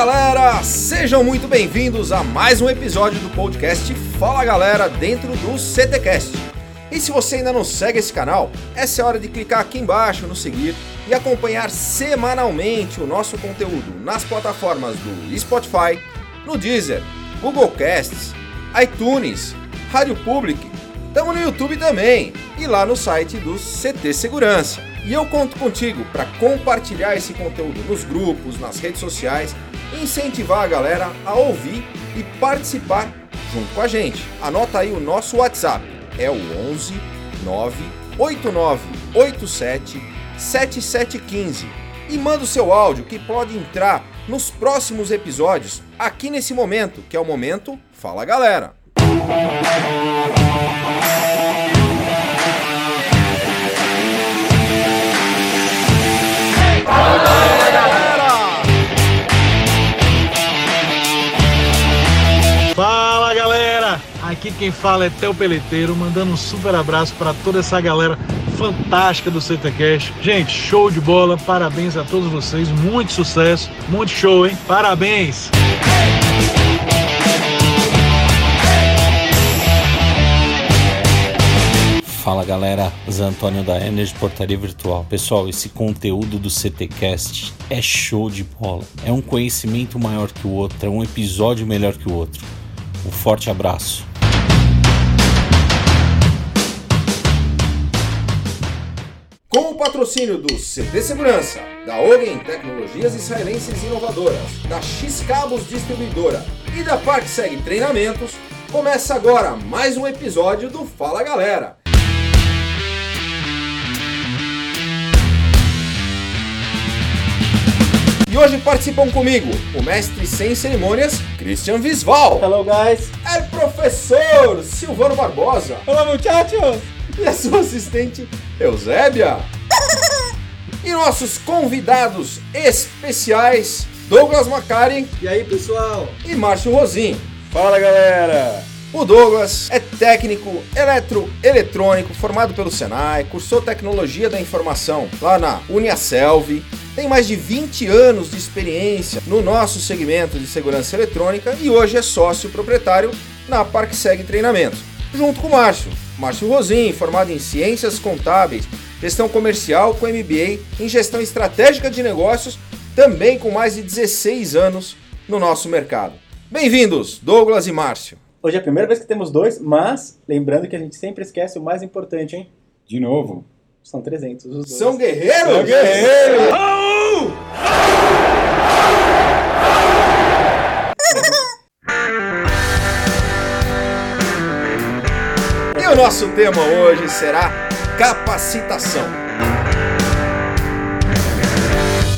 galera! Sejam muito bem-vindos a mais um episódio do podcast Fala Galera dentro do CTcast. E se você ainda não segue esse canal, essa é a hora de clicar aqui embaixo no seguir e acompanhar semanalmente o nosso conteúdo nas plataformas do Spotify, no Deezer, Google Casts, iTunes, Rádio Public, estamos no YouTube também e lá no site do CT Segurança. E eu conto contigo para compartilhar esse conteúdo nos grupos, nas redes sociais, incentivar a galera a ouvir e participar junto com a gente. Anota aí o nosso WhatsApp, é o 11 98987 7715 e manda o seu áudio que pode entrar nos próximos episódios aqui nesse momento, que é o momento Fala Galera. Fala galera! Aqui quem fala é Theo Peleteiro, mandando um super abraço para toda essa galera fantástica do CTCast. Gente, show de bola, parabéns a todos vocês, muito sucesso, muito show, hein? Parabéns! Fala galera, Zé Antônio da Energy Portaria Virtual. Pessoal, esse conteúdo do CTcast é show de bola. É um conhecimento maior que o outro, é um episódio melhor que o outro. Um forte abraço. Com o patrocínio do CT Segurança, da Orien Tecnologias Israelenses Inovadoras, da X Cabos Distribuidora e da ParkSeg Treinamentos, começa agora mais um episódio do Fala Galera. E hoje participam comigo o mestre sem cerimônias, Christian Visval. Hello, guys. É professor Silvano Barbosa. Olá, muchachos. E a sua assistente, Eusébia. E nossos convidados especiais, Douglas Macari E aí, pessoal? e Márcio Rosim. Fala, galera. O Douglas é técnico eletroeletrônico formado pelo Senai, cursou tecnologia da informação lá na Uniaselv, tem mais de 20 anos de experiência no nosso segmento de segurança eletrônica e hoje é sócio proprietário na ParkSeg Treinamentos, junto com o Márcio. Márcio Rosim, formado em Ciências Contábeis, Gestão Comercial com MBA em Gestão Estratégica de Negócios, também com mais de 16 anos no nosso mercado. Bem-vindos, Douglas e Márcio. Hoje é a primeira vez que temos dois, mas lembrando que a gente sempre esquece o mais importante, hein? De novo. São 300 os dois. São guerreiros? São guerreiros! E nosso tema hoje será capacitação.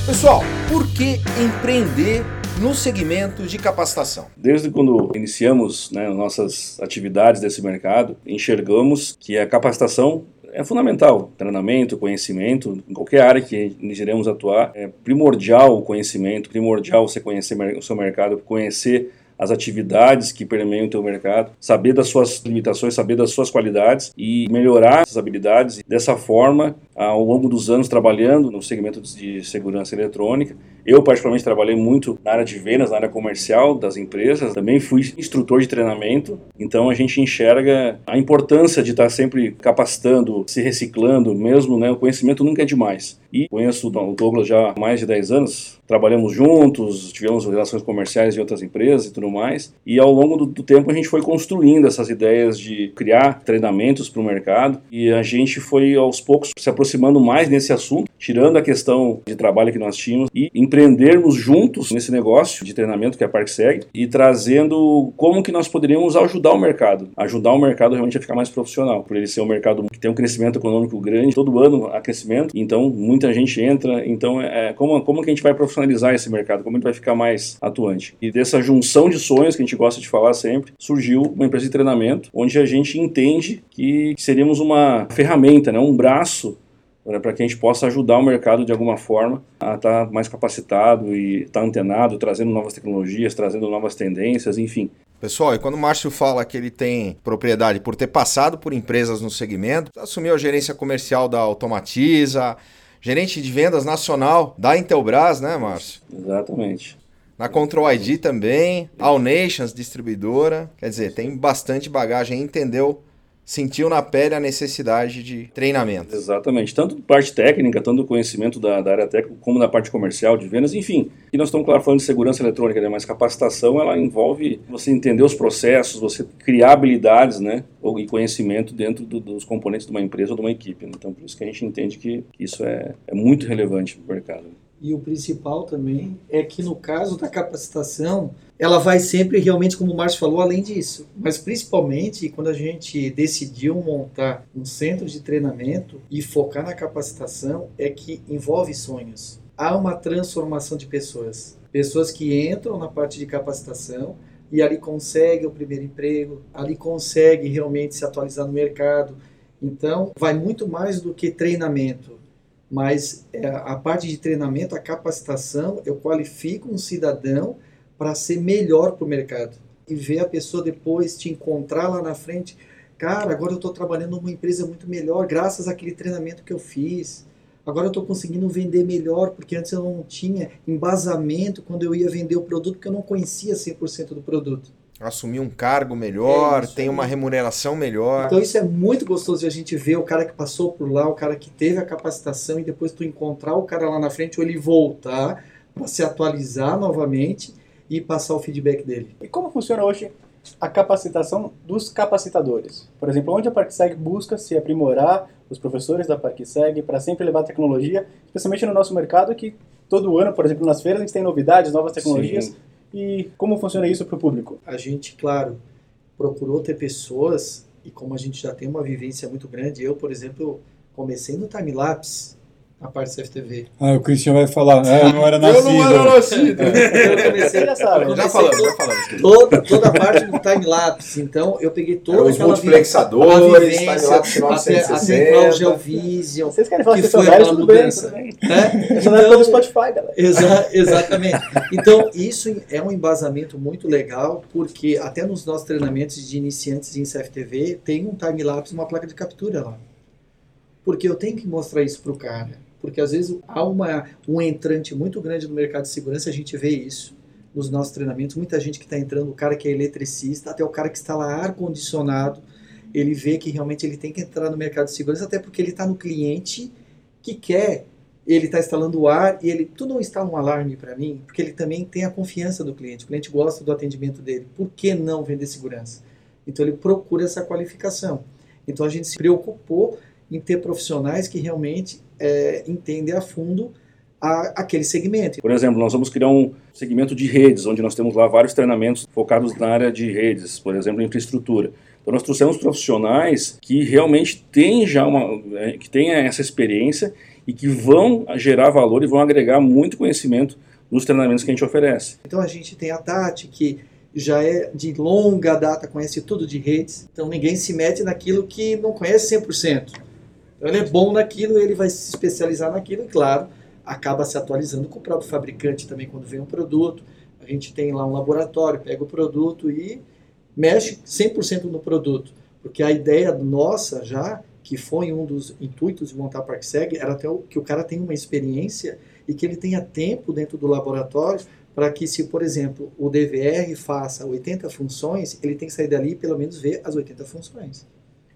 Pessoal, por que empreender no segmento de capacitação? Desde quando iniciamos né, nossas atividades desse mercado, enxergamos que a capacitação é fundamental. Treinamento, conhecimento, em qualquer área que iremos atuar, é primordial o conhecimento, primordial você conhecer o seu mercado, conhecer as atividades que permeiam o teu mercado, saber das suas limitações, saber das suas qualidades e melhorar essas habilidades. Dessa forma, ao longo dos anos trabalhando no segmento de segurança eletrônica, eu particularmente trabalhei muito na área de vendas, na área comercial das empresas, também fui instrutor de treinamento, então a gente enxerga a importância de estar sempre capacitando, se reciclando, mesmo, né, o conhecimento nunca é demais. E conheço o Douglas já há mais de 10 anos, trabalhamos juntos, tivemos relações comerciais em outras empresas e tudo mais, e ao longo do, do tempo a gente foi construindo essas ideias de criar treinamentos para o mercado, e a gente foi aos poucos se aproximando mais nesse assunto, tirando a questão de trabalho que nós tínhamos e empreendermos juntos nesse negócio de treinamento que é a ParkSeg e trazendo como que nós poderíamos ajudar o mercado, ajudar o mercado realmente a ficar mais profissional, por ele ser um mercado que tem um crescimento econômico grande, todo ano há crescimento, então muita gente entra, então é como, como que a gente vai profissionalizar esse mercado, como gente vai ficar mais atuante. E dessa junção de sonhos que a gente gosta de falar sempre, surgiu uma empresa de treinamento onde a gente entende que seríamos uma ferramenta, né, um braço para que a gente possa ajudar o mercado de alguma forma a estar mais capacitado e estar antenado, trazendo novas tecnologias, trazendo novas tendências, enfim. Pessoal, e quando o Márcio fala que ele tem propriedade por ter passado por empresas no segmento, assumiu a gerência comercial da Automatiza, gerente de vendas nacional da Intelbras, né, Márcio? Exatamente. Na Control ID também, All Nations, distribuidora. Quer dizer, tem bastante bagagem, entendeu sentiu na pele a necessidade de treinamento. Exatamente, tanto parte técnica, tanto do conhecimento da, da, área técnica, como da parte comercial, de vendas, enfim. E nós estamos, claro, falando de segurança eletrônica, né? mas capacitação, ela envolve você entender os processos, você criar habilidades, né, e conhecimento dentro do, dos componentes de uma empresa ou de uma equipe. Né? Então, por isso que a gente entende que, isso é, é muito relevante para o mercado. E o principal também é que no caso da capacitação, ela vai sempre realmente, como o Márcio falou, além disso. Mas principalmente quando a gente decidiu montar um centro de treinamento e focar na capacitação, é que envolve sonhos. Há uma transformação de pessoas. Pessoas que entram na parte de capacitação e ali conseguem o primeiro emprego, ali conseguem realmente se atualizar no mercado. Então, vai muito mais do que treinamento mas é, a parte de treinamento, a capacitação, eu qualifico um cidadão para ser melhor para o mercado. E ver a pessoa depois te encontrar lá na frente, cara, agora eu estou trabalhando numa empresa muito melhor, graças àquele treinamento que eu fiz. Agora eu estou conseguindo vender melhor, porque antes eu não tinha embasamento quando eu ia vender o produto, porque eu não conhecia 100% do produto assumir um cargo melhor, é tem uma remuneração melhor. Então isso é muito gostoso de a gente ver o cara que passou por lá, o cara que teve a capacitação e depois tu encontrar o cara lá na frente ou ele voltar para se atualizar novamente e passar o feedback dele. E como funciona hoje a capacitação dos capacitadores? Por exemplo, onde a ParkSeg busca se aprimorar, os professores da ParkSeg, para sempre levar tecnologia, especialmente no nosso mercado que todo ano, por exemplo, nas feiras a gente tem novidades, novas tecnologias. Sim e como funciona isso para o público? A gente, claro, procurou ter pessoas, e como a gente já tem uma vivência muito grande, eu, por exemplo, comecei no time-lapse, a parte do CFTV. Ah, o Christian vai falar, é, eu não era nascido. eu não era nascido. eu comecei, já sabe, comecei já falamos, já falamos. Toda, toda a parte do time-lapse. Então, eu peguei toda os multiplexadores, time-lapse 960. Até a Geovision. Vocês querem falar que foi aquela mudança. Bem, é? Isso não é pelo Spotify, galera. Exa exatamente. Então, isso é um embasamento muito legal, porque até nos nossos treinamentos de iniciantes em CFTV, tem um time-lapse, uma placa de captura lá. Porque eu tenho que mostrar isso para o cara porque às vezes há uma, um entrante muito grande no mercado de segurança, a gente vê isso nos nossos treinamentos, muita gente que está entrando, o cara que é eletricista, até o cara que está lá ar-condicionado, ele vê que realmente ele tem que entrar no mercado de segurança, até porque ele está no cliente que quer, ele está instalando o ar e ele, tu não instala um alarme para mim? Porque ele também tem a confiança do cliente, o cliente gosta do atendimento dele, por que não vender segurança? Então ele procura essa qualificação. Então a gente se preocupou em ter profissionais que realmente é, entendem a fundo a, aquele segmento. Por exemplo, nós vamos criar um segmento de redes, onde nós temos lá vários treinamentos focados na área de redes, por exemplo, infraestrutura. Então nós trouxemos profissionais que realmente têm já uma, é, que têm essa experiência e que vão gerar valor e vão agregar muito conhecimento nos treinamentos que a gente oferece. Então a gente tem a Tati que já é de longa data, conhece tudo de redes, então ninguém se mete naquilo que não conhece 100%. Ele é bom naquilo, ele vai se especializar naquilo e, claro, acaba se atualizando com o próprio fabricante também quando vem um produto. A gente tem lá um laboratório, pega o produto e mexe 100% no produto. Porque a ideia nossa já, que foi um dos intuitos de montar a ParkSeg, era até que o cara tenha uma experiência e que ele tenha tempo dentro do laboratório para que se, por exemplo, o DVR faça 80 funções, ele tem que sair dali e pelo menos ver as 80 funções.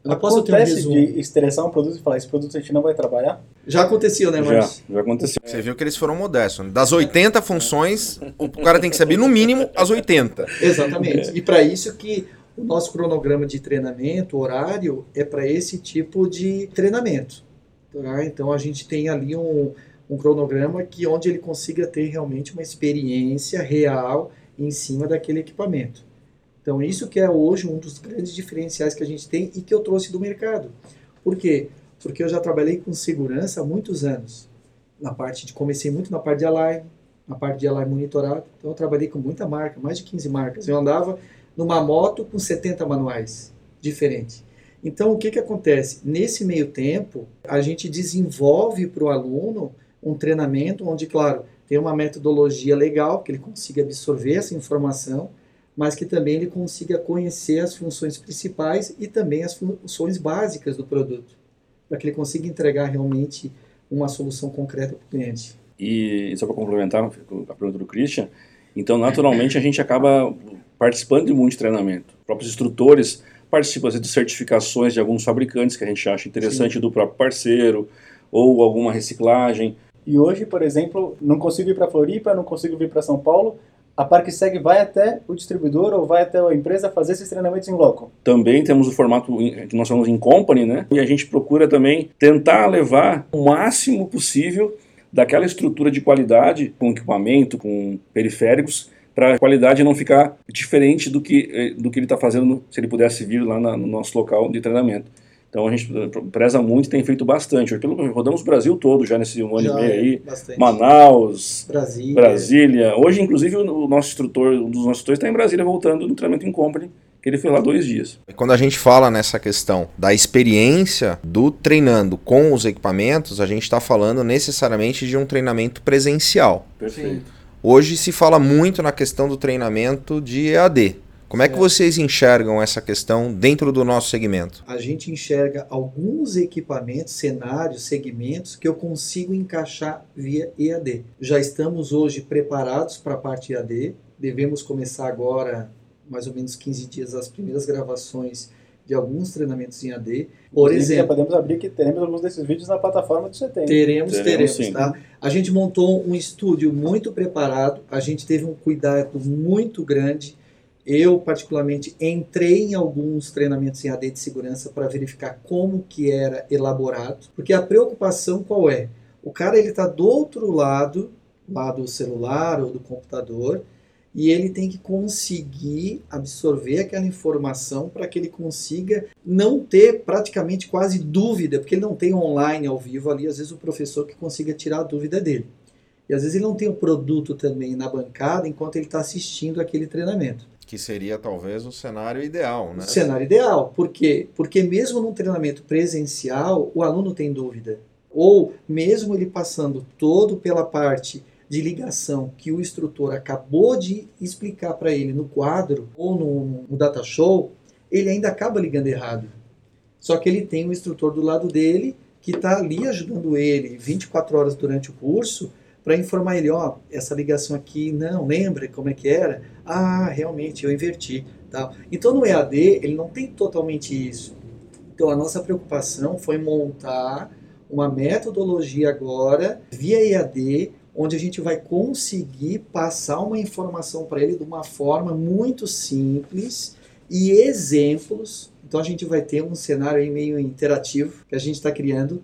Eu posso Acontece um de estressar um produto e falar, esse produto a gente não vai trabalhar? Já aconteceu, né, Marcos? Já, já aconteceu. Você viu que eles foram modestos. Né? Das 80 funções, o cara tem que saber no mínimo as 80. Exatamente. E para isso que o nosso cronograma de treinamento, horário, é para esse tipo de treinamento. Tá? Então a gente tem ali um, um cronograma que onde ele consiga ter realmente uma experiência real em cima daquele equipamento. Então, isso que é hoje um dos grandes diferenciais que a gente tem e que eu trouxe do mercado. Por quê? Porque eu já trabalhei com segurança há muitos anos. Na parte de comecei muito na parte de alarme, na parte de alarme monitorado. Então, eu trabalhei com muita marca, mais de 15 marcas. Eu andava numa moto com 70 manuais diferentes. Então, o que, que acontece? Nesse meio tempo, a gente desenvolve para o aluno um treinamento onde, claro, tem uma metodologia legal, que ele consiga absorver essa informação, mas que também ele consiga conhecer as funções principais e também as funções básicas do produto, para que ele consiga entregar realmente uma solução concreta para o cliente. E só para complementar a pergunta do Christian, Então, naturalmente, a gente acaba participando de muito treinamento. Os próprios instrutores participam de certificações de alguns fabricantes que a gente acha interessante Sim. do próprio parceiro, ou alguma reciclagem. E hoje, por exemplo, não consigo ir para Floripa, não consigo vir para São Paulo, a ParkSeg vai até o distribuidor ou vai até a empresa fazer esses treinamentos em loco? Também temos o formato que nós chamamos em company, né? E a gente procura também tentar levar o máximo possível daquela estrutura de qualidade, com equipamento, com periféricos, para a qualidade não ficar diferente do que, eh, do que ele está fazendo se ele pudesse vir lá na, no nosso local de treinamento. Então a gente preza muito e tem feito bastante. Rodamos o Brasil todo já nesse um ano já, e meio aí. Bastante. Manaus, Brasília. Brasília. Hoje, inclusive, o nosso instrutor, um dos nossos instrutores está em Brasília voltando no treinamento em company que ele fez lá dois dias. Quando a gente fala nessa questão da experiência do treinando com os equipamentos, a gente está falando necessariamente de um treinamento presencial. Perfeito. Hoje se fala muito na questão do treinamento de EAD. Como é que vocês enxergam essa questão dentro do nosso segmento? A gente enxerga alguns equipamentos, cenários, segmentos que eu consigo encaixar via EAD. Já estamos hoje preparados para a parte EAD. Devemos começar agora, mais ou menos 15 dias, as primeiras gravações de alguns treinamentos em AD. Por Inclusive, exemplo, podemos abrir que teremos alguns desses vídeos na plataforma do CT. Teremos, teremos, teremos tá? A gente montou um estúdio muito preparado, a gente teve um cuidado muito grande eu, particularmente, entrei em alguns treinamentos em AD de segurança para verificar como que era elaborado, porque a preocupação qual é? O cara ele está do outro lado, lá do celular ou do computador, e ele tem que conseguir absorver aquela informação para que ele consiga não ter praticamente quase dúvida, porque ele não tem online ao vivo ali, às vezes o professor que consiga tirar a dúvida dele. E às vezes ele não tem o produto também na bancada enquanto ele está assistindo aquele treinamento. Que seria talvez o cenário ideal, né? O cenário ideal. Por quê? Porque mesmo num treinamento presencial, o aluno tem dúvida. Ou mesmo ele passando todo pela parte de ligação que o instrutor acabou de explicar para ele no quadro ou no, no data show, ele ainda acaba ligando errado. Só que ele tem um instrutor do lado dele que está ali ajudando ele 24 horas durante o curso para informar ele, ó, essa ligação aqui, não, lembra como é que era? Ah, realmente, eu inverti. Tal. Então no EAD ele não tem totalmente isso. Então a nossa preocupação foi montar uma metodologia agora via EAD, onde a gente vai conseguir passar uma informação para ele de uma forma muito simples e exemplos. Então a gente vai ter um cenário meio interativo que a gente está criando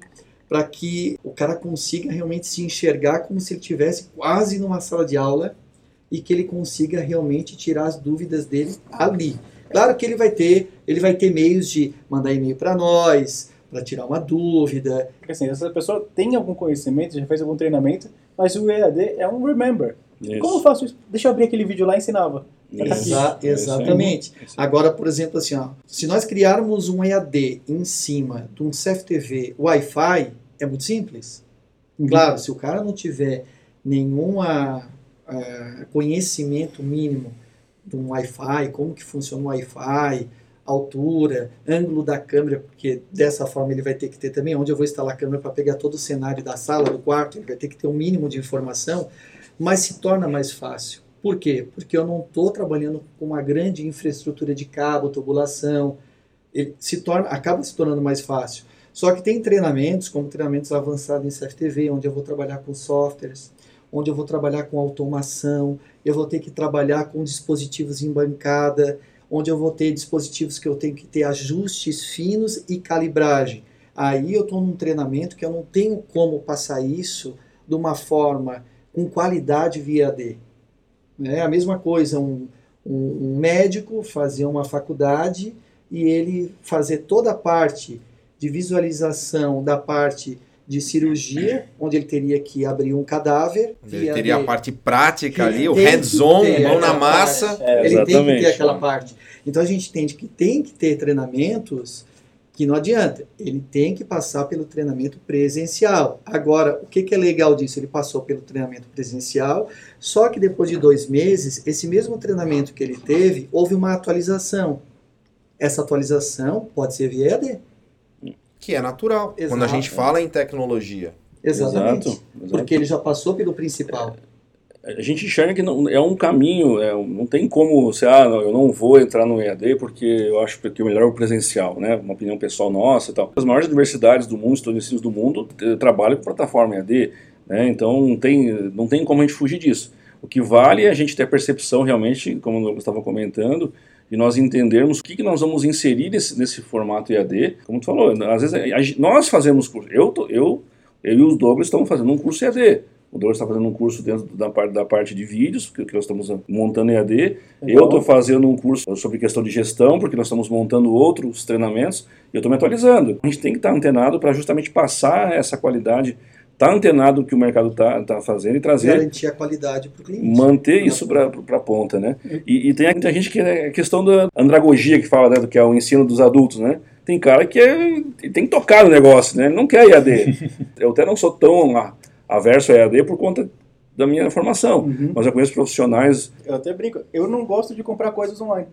para que o cara consiga realmente se enxergar como se ele estivesse quase numa sala de aula e que ele consiga realmente tirar as dúvidas dele ali. Claro que ele vai ter, ele vai ter meios de mandar e-mail para nós, para tirar uma dúvida. Porque assim, essa pessoa tem algum conhecimento, já fez algum treinamento, mas o EAD é um remember. Isso. Como eu faço isso? Deixa eu abrir aquele vídeo lá e ensinava. Exa exatamente. Agora, por exemplo, assim, ó, se nós criarmos um EAD em cima de um CFTV Wi-Fi, é muito simples. Uhum. Claro, se o cara não tiver nenhum uh, conhecimento mínimo de um Wi-Fi, como que funciona o Wi-Fi, altura, ângulo da câmera, porque dessa forma ele vai ter que ter também onde eu vou instalar a câmera para pegar todo o cenário da sala, do quarto, ele vai ter que ter um mínimo de informação, mas se torna mais fácil. Por quê? Porque eu não estou trabalhando com uma grande infraestrutura de cabo, tubulação, ele se torna, acaba se tornando mais fácil. Só que tem treinamentos, como treinamentos avançados em CFTV, onde eu vou trabalhar com softwares, onde eu vou trabalhar com automação, eu vou ter que trabalhar com dispositivos em bancada, onde eu vou ter dispositivos que eu tenho que ter ajustes finos e calibragem. Aí eu estou num treinamento que eu não tenho como passar isso de uma forma com qualidade via AD. É a mesma coisa, um, um, um médico fazer uma faculdade e ele fazer toda a parte de visualização da parte de cirurgia, onde ele teria que abrir um cadáver. Ele teria a parte prática ali, o hands-on, mão na massa. É, ele tem que ter aquela parte. Então a gente entende que tem que ter treinamentos que não adianta. Ele tem que passar pelo treinamento presencial. Agora, o que, que é legal disso? Ele passou pelo treinamento presencial, só que depois de dois meses, esse mesmo treinamento que ele teve, houve uma atualização. Essa atualização pode ser via EAD que é natural. Exato. Quando a gente fala em tecnologia. Exatamente. Exato. Porque ele já passou pelo principal. a gente enxerga que não, é um caminho, é, não tem como você, ah, não, eu não vou entrar no EAD porque eu acho que o melhor é o presencial, né? Uma opinião pessoal nossa e tal. As maiores universidades do mundo, estabelecidos do mundo, trabalham com plataforma EAD, né? Então não tem, não tem como a gente fugir disso. O que vale é a gente ter a percepção realmente, como eu estava comentando, de nós entendermos o que, que nós vamos inserir nesse, nesse formato EAD. Como tu falou, às vezes nós fazemos curso. Eu, eu, eu e os Douglas estamos fazendo um curso EAD. O Douglas está fazendo um curso dentro da parte, da parte de vídeos, que, que nós estamos montando EAD. Legal. Eu estou fazendo um curso sobre questão de gestão, porque nós estamos montando outros treinamentos, e eu estou me atualizando. A gente tem que estar antenado para justamente passar essa qualidade estar tá antenado do que o mercado está tá fazendo e trazer. Garantir a qualidade para o cliente. Manter isso para a ponta, né? E, e, tem muita gente que é a questão da andragogia que fala, né? Do que é o ensino dos adultos, né? Tem cara que é, tem que tocar no negócio, né? Ele não quer IAD. eu até não sou tão averso a EAD por conta da minha formação. Uhum. Mas eu conheço profissionais. Eu até brinco, eu não gosto de comprar coisas online.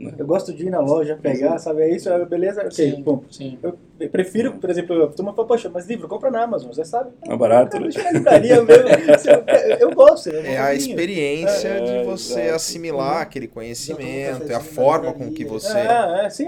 Né? Eu gosto de ir na loja, pegar, sabe? É isso, é beleza? Ok, sim, bom. Sim. Eu prefiro, por exemplo, a turma fala, poxa, mas livro, compra na Amazon, você sabe? É barato. Eu, na livraria mesmo. eu, eu gosto. É, é a experiência é, de você é, assimilar é, aquele conhecimento, é a forma com que você. É, é sim,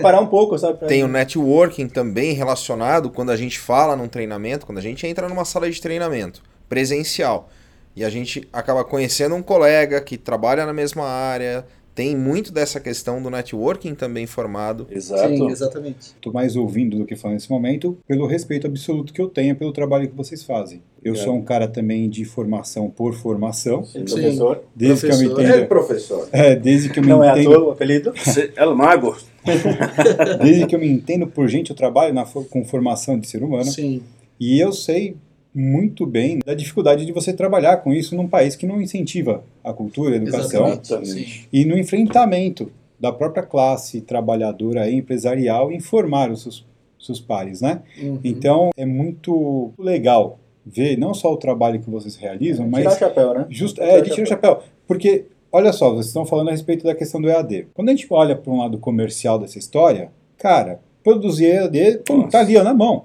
parar um pouco, sabe? Tem o networking também relacionado quando a gente fala num treinamento, quando a gente entra numa sala de treinamento presencial. E a gente acaba conhecendo um colega que trabalha na mesma área, tem muito dessa questão do networking também formado. Exato. Sim, exatamente. Estou mais ouvindo do que falando nesse momento, pelo respeito absoluto que eu tenho pelo trabalho que vocês fazem. Eu é. sou um cara também de formação por formação. Sim, professor. Desde professor. que eu me entendo. É professor. É, desde que eu me Não entendo. Não é à toa o apelido? É o mago. desde que eu me entendo por gente, eu trabalho na, com formação de ser humano. Sim. E eu sei muito bem da dificuldade de você trabalhar com isso num país que não incentiva a cultura, a educação Exatamente. e no enfrentamento da própria classe trabalhadora e empresarial em formar os seus, seus pares, né? Uhum. Então é muito legal ver não só o trabalho que vocês realizam, mas tirar o chapéu, né? Just, é, de tirar o chapéu, porque olha só, vocês estão falando a respeito da questão do EAD. Quando a gente olha para um lado comercial dessa história, cara, produzir EAD, pô, tá ali ó, na mão,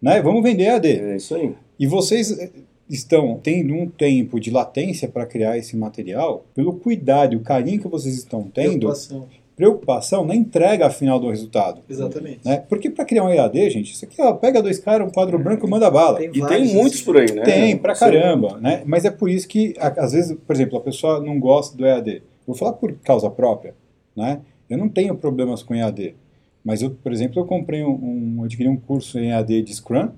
né? Vamos vender EAD. É isso aí. E vocês eh, estão tendo um tempo de latência para criar esse material, pelo cuidado e o carinho que vocês estão tendo, Preocupação. preocupação na entrega final do resultado. Exatamente. Né? Porque para criar um EAD, gente, isso aqui ó, pega dois caras, um quadro branco e manda bala. Tem e tem muitos por aí, né? Tem, pra caramba. Né? Mas é por isso que, às vezes, por exemplo, a pessoa não gosta do EAD. Vou falar por causa própria. Né? Eu não tenho problemas com EAD. Mas eu, por exemplo, eu comprei um, um eu adquiri um curso em EAD de Scrum,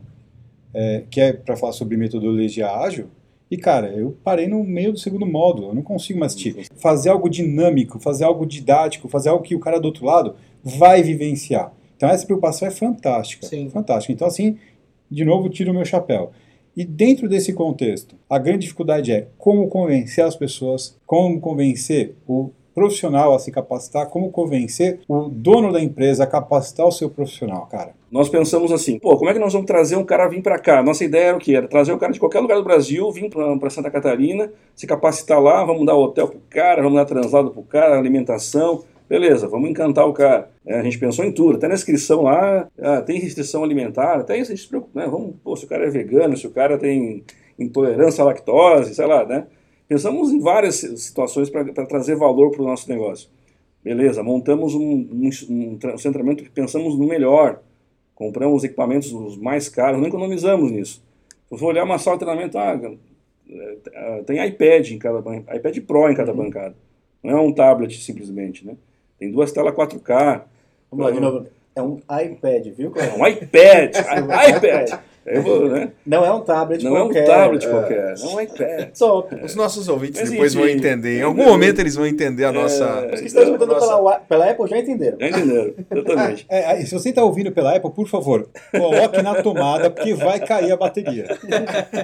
é, que é para falar sobre metodologia ágil, e cara, eu parei no meio do segundo módulo, eu não consigo mais assistir. Fazer algo dinâmico, fazer algo didático, fazer algo que o cara do outro lado vai vivenciar. Então essa preocupação é fantástica, Sim. fantástica. Então assim, de novo, tiro o meu chapéu. E dentro desse contexto, a grande dificuldade é como convencer as pessoas, como convencer o profissional a se capacitar, como convencer o dono da empresa a capacitar o seu profissional, cara? Nós pensamos assim, pô, como é que nós vamos trazer um cara vir para cá? Nossa ideia era o quê? Era trazer o cara de qualquer lugar do Brasil, vir para Santa Catarina, se capacitar lá, vamos dar hotel pro cara, vamos dar translado pro cara, alimentação, beleza, vamos encantar o cara. É, a gente pensou em tudo, até na inscrição lá, ah, tem restrição alimentar, até isso a gente se preocupa, né? Vamos, pô, se o cara é vegano, se o cara tem intolerância à lactose, sei lá, né? Pensamos em várias situações para trazer valor para o nosso negócio. Beleza, montamos um, um, um, centramento que pensamos no melhor. Compramos equipamentos os mais caros, não economizamos nisso. Se for olhar uma sala de treinamento, ah, é, é, tem iPad em cada iPad Pro em cada uhum. bancada. Não é um tablet simplesmente, né? Tem duas telas 4K. Vamos lá de novo. É um iPad, viu? É um iPad, iPad. Vou, né? Não é um tablet não qualquer. Não é um tablet qualquer, não é um iPad. Top. Os nossos ouvintes Mas, depois enfim, vão entender. Em algum momento eles vão entender a é, nossa. Os que estão escutando nossa... pela, pela Apple já entenderam. Já entenderam, exatamente. É, é, se você está ouvindo pela Apple, por favor, coloque na tomada, porque vai cair a bateria.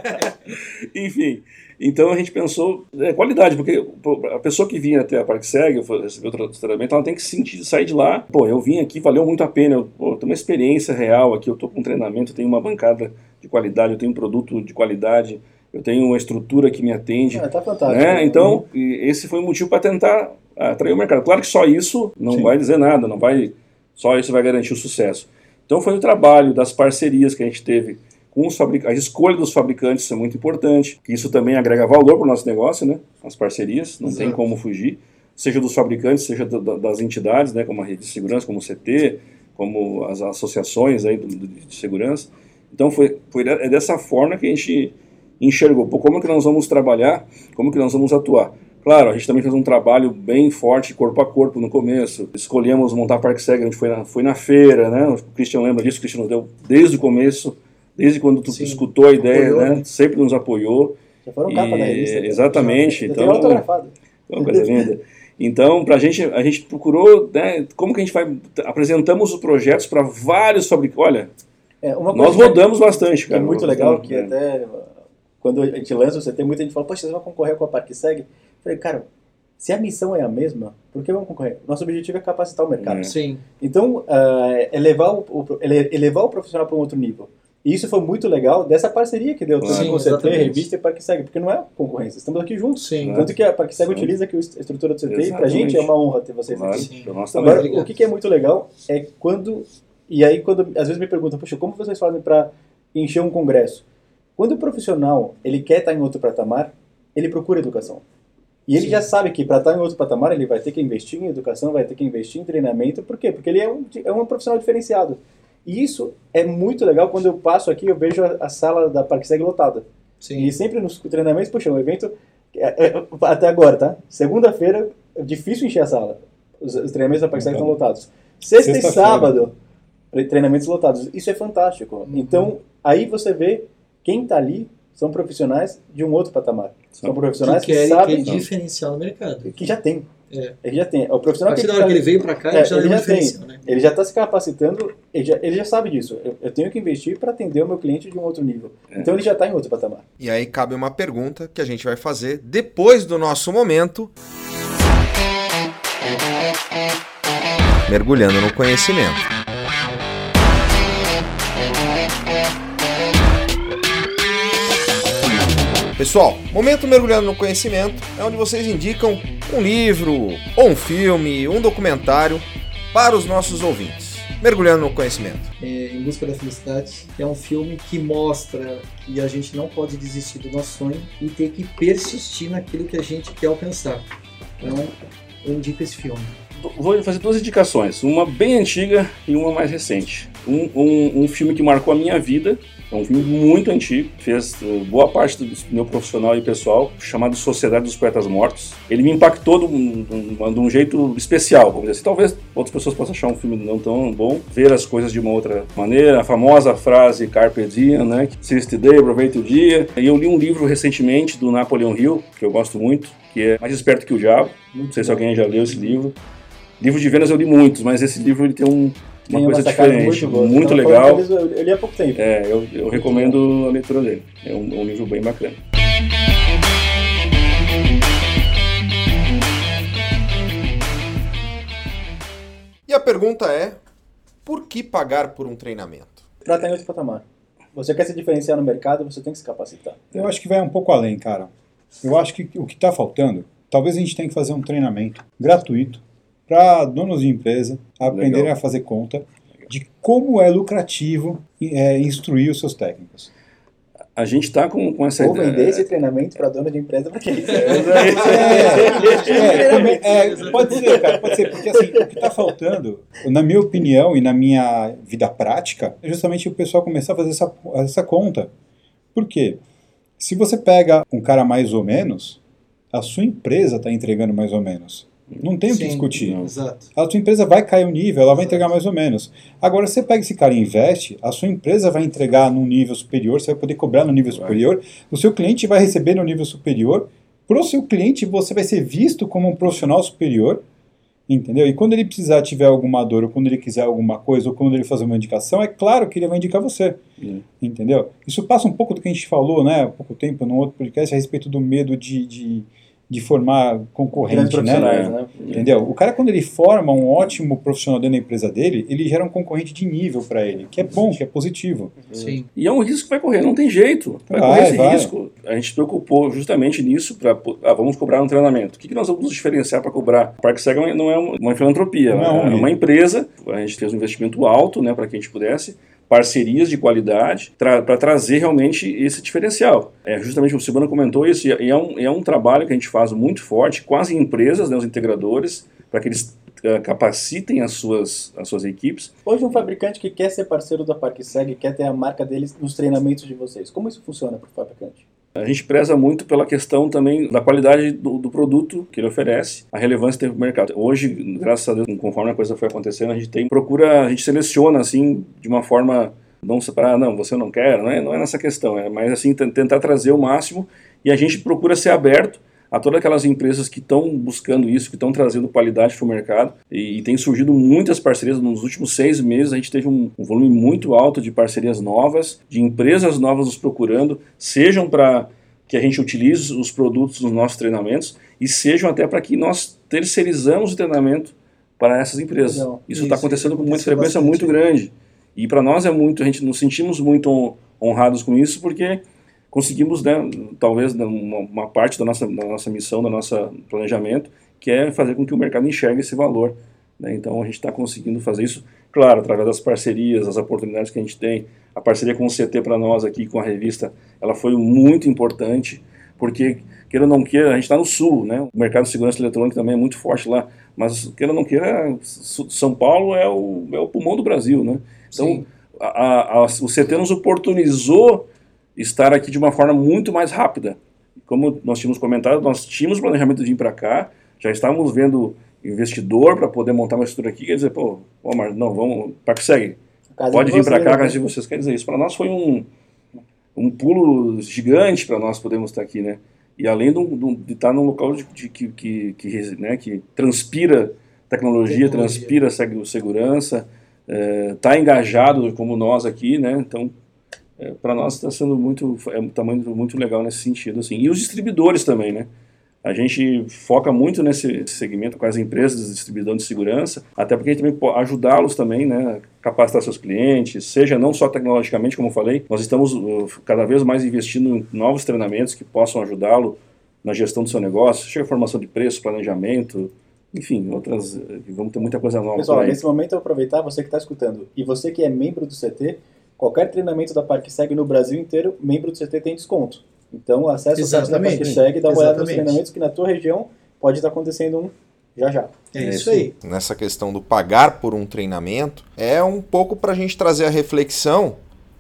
enfim. Então a gente pensou é, qualidade, porque a pessoa que vinha até a ParkSeg, receber o treinamento, ela tem que sentir, sair de lá. Pô, eu vim aqui, valeu muito a pena. Eu pô, tenho uma experiência real aqui, eu estou com um treinamento, eu tenho uma bancada de qualidade, eu tenho um produto de qualidade, eu tenho uma estrutura que me atende. É, tá fantástico. Né? Então, esse foi o motivo para tentar atrair o mercado. Claro que só isso não Sim. vai dizer nada, não vai só isso vai garantir o sucesso. Então foi o trabalho das parcerias que a gente teve com fabricantes. A escolha dos fabricantes é muito importante, que isso também agrega valor para o nosso negócio, né? As parcerias, não Exato. tem como fugir. Seja dos fabricantes, seja da- da- das entidades, né? Como a rede de segurança, como o CT, como as associações aí do- do- de segurança. Então foi, foi é dessa forma que a gente enxergou, pô, como é que nós vamos trabalhar, como que nós vamos atuar. Claro, a gente também fez um trabalho bem forte, corpo a corpo, no começo. Escolhemos montar Parque Seg, a gente foi na, foi na feira, né? O Christian lembra disso, o Christian nos deu desde o começo, desde quando tu Sim. escutou a ideia, Apoiou, né? né? Sempre nos apoiou. Já foram capa E- da revista. exatamente, Já então- tem autografado. É uma coisa linda. Então, pra gente, a gente procurou, né? Como que a gente vai... Apresentamos os projetos para vários fabricantes. Olha, É, uma nós rodamos bastante, que é cara. muito legal, que né? até uh, quando a gente lança o CT, muita gente fala, poxa, vocês vão concorrer com a ParkSeg? Eu falei, cara, se a missão é a mesma, por que vamos concorrer? Nosso objetivo é capacitar o mercado. É. Sim. Então, ah, elevar, o, o- ele- elevar o profissional para um outro nível. E isso foi muito legal dessa parceria que deu tanto Sim, com o CT, revista e Parkseg, porque não é concorrência, estamos aqui juntos. Sim. Tanto que a Parkseg Sim. utiliza aqui a estrutura do CT e pra gente é uma honra ter vocês Claro, aqui. Agora, Obrigado. o que, que é muito legal é quando. E aí, quando às vezes me perguntam, poxa, como vocês fazem para encher um congresso? Quando o profissional ele quer estar em outro patamar, ele procura educação. E ele Sim. já sabe que para estar em outro patamar ele vai ter que investir em educação, vai ter que investir em treinamento. Por quê? Porque ele é um, é um profissional diferenciado. E isso é muito legal quando eu passo aqui, eu vejo a, sala da ParkSeg lotada. Sim. E sempre nos treinamentos, poxa, um evento. é, é, até agora, tá? Segunda-feira, é difícil encher a sala. Os, os treinamentos da ParkSeg estão lotados. Sexta e Sexta-feira. sábado, tre- treinamentos lotados. Isso é fantástico. Uhum. Então, aí você vê quem está ali são profissionais de um outro patamar. São São. profissionais que que, querem sabem que diferencial no mercado. que já tem. É. Ele já tem. O A profissional que partir da tá- hora que ele veio para cá, É, ele já ele já tem. né? ele já está se capacitando, ele já, ele já sabe disso. Eu, eu tenho que investir para atender o meu cliente de um outro nível. É. Então ele já está em outro patamar. E aí cabe uma pergunta que a gente vai fazer depois do nosso momento. Mergulhando no conhecimento. Pessoal, momento mergulhando no conhecimento é onde vocês indicam um livro, ou um filme, um documentário para os nossos ouvintes. Mergulhando no conhecimento. É, em Busca da Felicidade é um filme que mostra que a gente não pode desistir do nosso sonho e ter que persistir naquilo que a gente quer alcançar. Então, eu indico esse filme. Vou fazer duas indicações, uma bem antiga e uma mais recente. Um, um, um filme que marcou a minha vida, é um filme muito antigo, fez uh, boa parte do meu profissional e pessoal, chamado Sociedade dos Poetas Mortos. Ele me impactou de um, de um- jeito especial, vamos dizer assim. Talvez outras pessoas possam achar um filme não tão bom, ver as coisas de uma outra maneira. A famosa frase Carpe Diem, né? Seize the day, aproveite o dia. E eu li um livro recentemente do Napoleon Hill, que eu gosto muito, que é Mais Esperto que o Diabo. Não sei se alguém já leu esse livro. Livro de vendas eu li muitos, mas esse livro ele tem um, uma Tem coisa sacada diferente, boa. muito, Então, legal. uma Eu, eu li há pouco tempo. É, eu, eu recomendo a leitura dele. É um, um livro bem bacana. E a pergunta é: por que pagar por um treinamento? Para estar em outro patamar. Você quer se diferenciar no mercado, você tem que se capacitar. Eu acho que vai um pouco além, cara. Eu acho que o que está faltando, talvez a gente tenha que fazer um treinamento gratuito para donos de empresa aprenderem Legal. a fazer conta de como é lucrativo é, instruir os seus técnicos. A gente está com, com essa Ou ideia. vender esse treinamento para dono de empresa, porque isso é... É, também- é, pode ser, cara, pode ser, porque assim, o que está faltando, na minha opinião e na minha vida prática, é justamente o pessoal começar a fazer essa, essa conta. Por quê? Se você pega um cara mais ou menos, a sua empresa está entregando mais ou menos. Não tem o que Sim, discutir. Exato. A sua empresa vai cair o nível, ela vai entregar mais ou menos. Agora, você pega esse cara e investe, a sua empresa vai entregar num nível superior, você vai poder cobrar no nível superior, o seu cliente vai receber no nível superior. Para o seu cliente, você vai ser visto como um profissional superior, entendeu? E quando ele precisar, tiver alguma dor, ou quando ele quiser alguma coisa, ou quando ele fazer uma indicação, é claro que ele vai indicar você, Hum. entendeu? Isso passa um pouco do que a gente falou, né, há pouco tempo, num outro podcast, a respeito do medo de, de, de formar concorrente, né? profissionais, né? Entendeu? O cara, quando ele forma um ótimo profissional dentro da empresa dele, ele gera um concorrente de nível para ele, que é bom, que é positivo. Sim. E é um risco que vai correr, não tem jeito. Vai, Vai, correr esse vai. risco. A gente se preocupou justamente nisso para ah, vamos cobrar um treinamento. O que, que nós vamos diferenciar para cobrar? A Parkseg não é uma, uma filantropia, Não é é ONG. uma empresa. A gente fez um investimento alto, né, para que a gente pudesse parcerias de qualidade para trazer realmente esse diferencial. É justamente o Silvano comentou isso e é um, é um trabalho que a gente faz muito forte com as empresas, né, os integradores, para que eles uh, capacitem as suas, as suas equipes. Hoje um fabricante que quer ser parceiro da ParkSeg, quer ter a marca deles nos treinamentos de vocês, como isso funciona para o fabricante? A gente preza muito pela questão também da qualidade do, do produto que ele oferece, a relevância tem para o mercado. Hoje, graças a Deus, conforme a coisa foi acontecendo, a gente tem procura, a gente seleciona assim de uma forma não separar, não, você não quer, não é, não é nessa questão, é mais assim tentar trazer o máximo e a gente procura ser aberto a todas aquelas empresas que estão buscando isso, que estão trazendo qualidade para o mercado. E, e, tem surgido muitas parcerias. Nos últimos seis meses, a gente teve um, um volume muito alto de parcerias novas, de empresas novas nos procurando, sejam para que a gente utilize os produtos nos nossos treinamentos e sejam até para que nós terceirizamos o treinamento para essas empresas. Legal. Isso está acontecendo com muita frequência muito grande. E para nós é muito, a gente nos sentimos muito honrados com isso, porque conseguimos, né, talvez, né, uma, uma, parte da nossa, da nossa missão, do nosso planejamento, que é fazer com que o mercado enxergue esse valor. Né? Então a gente está conseguindo fazer isso, claro, através das parcerias, das oportunidades que a gente tem. A parceria com o CT para nós aqui, com a revista, ela foi muito importante, porque, queira ou não queira, a gente está no sul, né? o mercado de segurança eletrônica também é muito forte lá, mas, queira ou não queira, São Paulo é o, é o pulmão do Brasil. Né? Então, a, a, o CT nos oportunizou estar aqui de uma forma muito mais rápida. Como nós tínhamos comentado, nós tínhamos planejamento de vir para cá, já estávamos vendo investidor para poder montar uma estrutura aqui, quer dizer, pô, pô mas não, vamos, para que segue. Pode vir para cá, a casa de vocês, quer dizer, isso para nós foi um, um pulo gigante para nós podermos estar aqui, né? E além de, de estar num local de, de que, que, que, né, que transpira tecnologia, tecnologia. transpira segurança, está é, engajado como nós aqui, né? Então é, para nós está sendo muito, é, tá muito, muito legal nesse sentido, assim. E os distribuidores também, né? A gente foca muito nesse segmento com as empresas de distribuição de segurança, até porque a gente também pode ajudá-los também, né, capacitar seus clientes, seja não só tecnologicamente, como eu falei, nós estamos uh, cada vez mais investindo em novos treinamentos que possam ajudá-lo na gestão do seu negócio, seja formação de preço, planejamento, enfim, outras, uh, vamos ter muita coisa nova. Pessoal, nesse momento eu aproveitar, você que está escutando, e você que é membro do CT, qualquer treinamento da ParkSeg no Brasil inteiro, membro do CT tem desconto. Então, acesse Exatamente. o site da ParkSeg, dá uma olhada nos treinamentos que na tua região pode estar acontecendo um já já. É, é isso aí. Nessa questão do pagar por um treinamento, é um pouco para a gente trazer a reflexão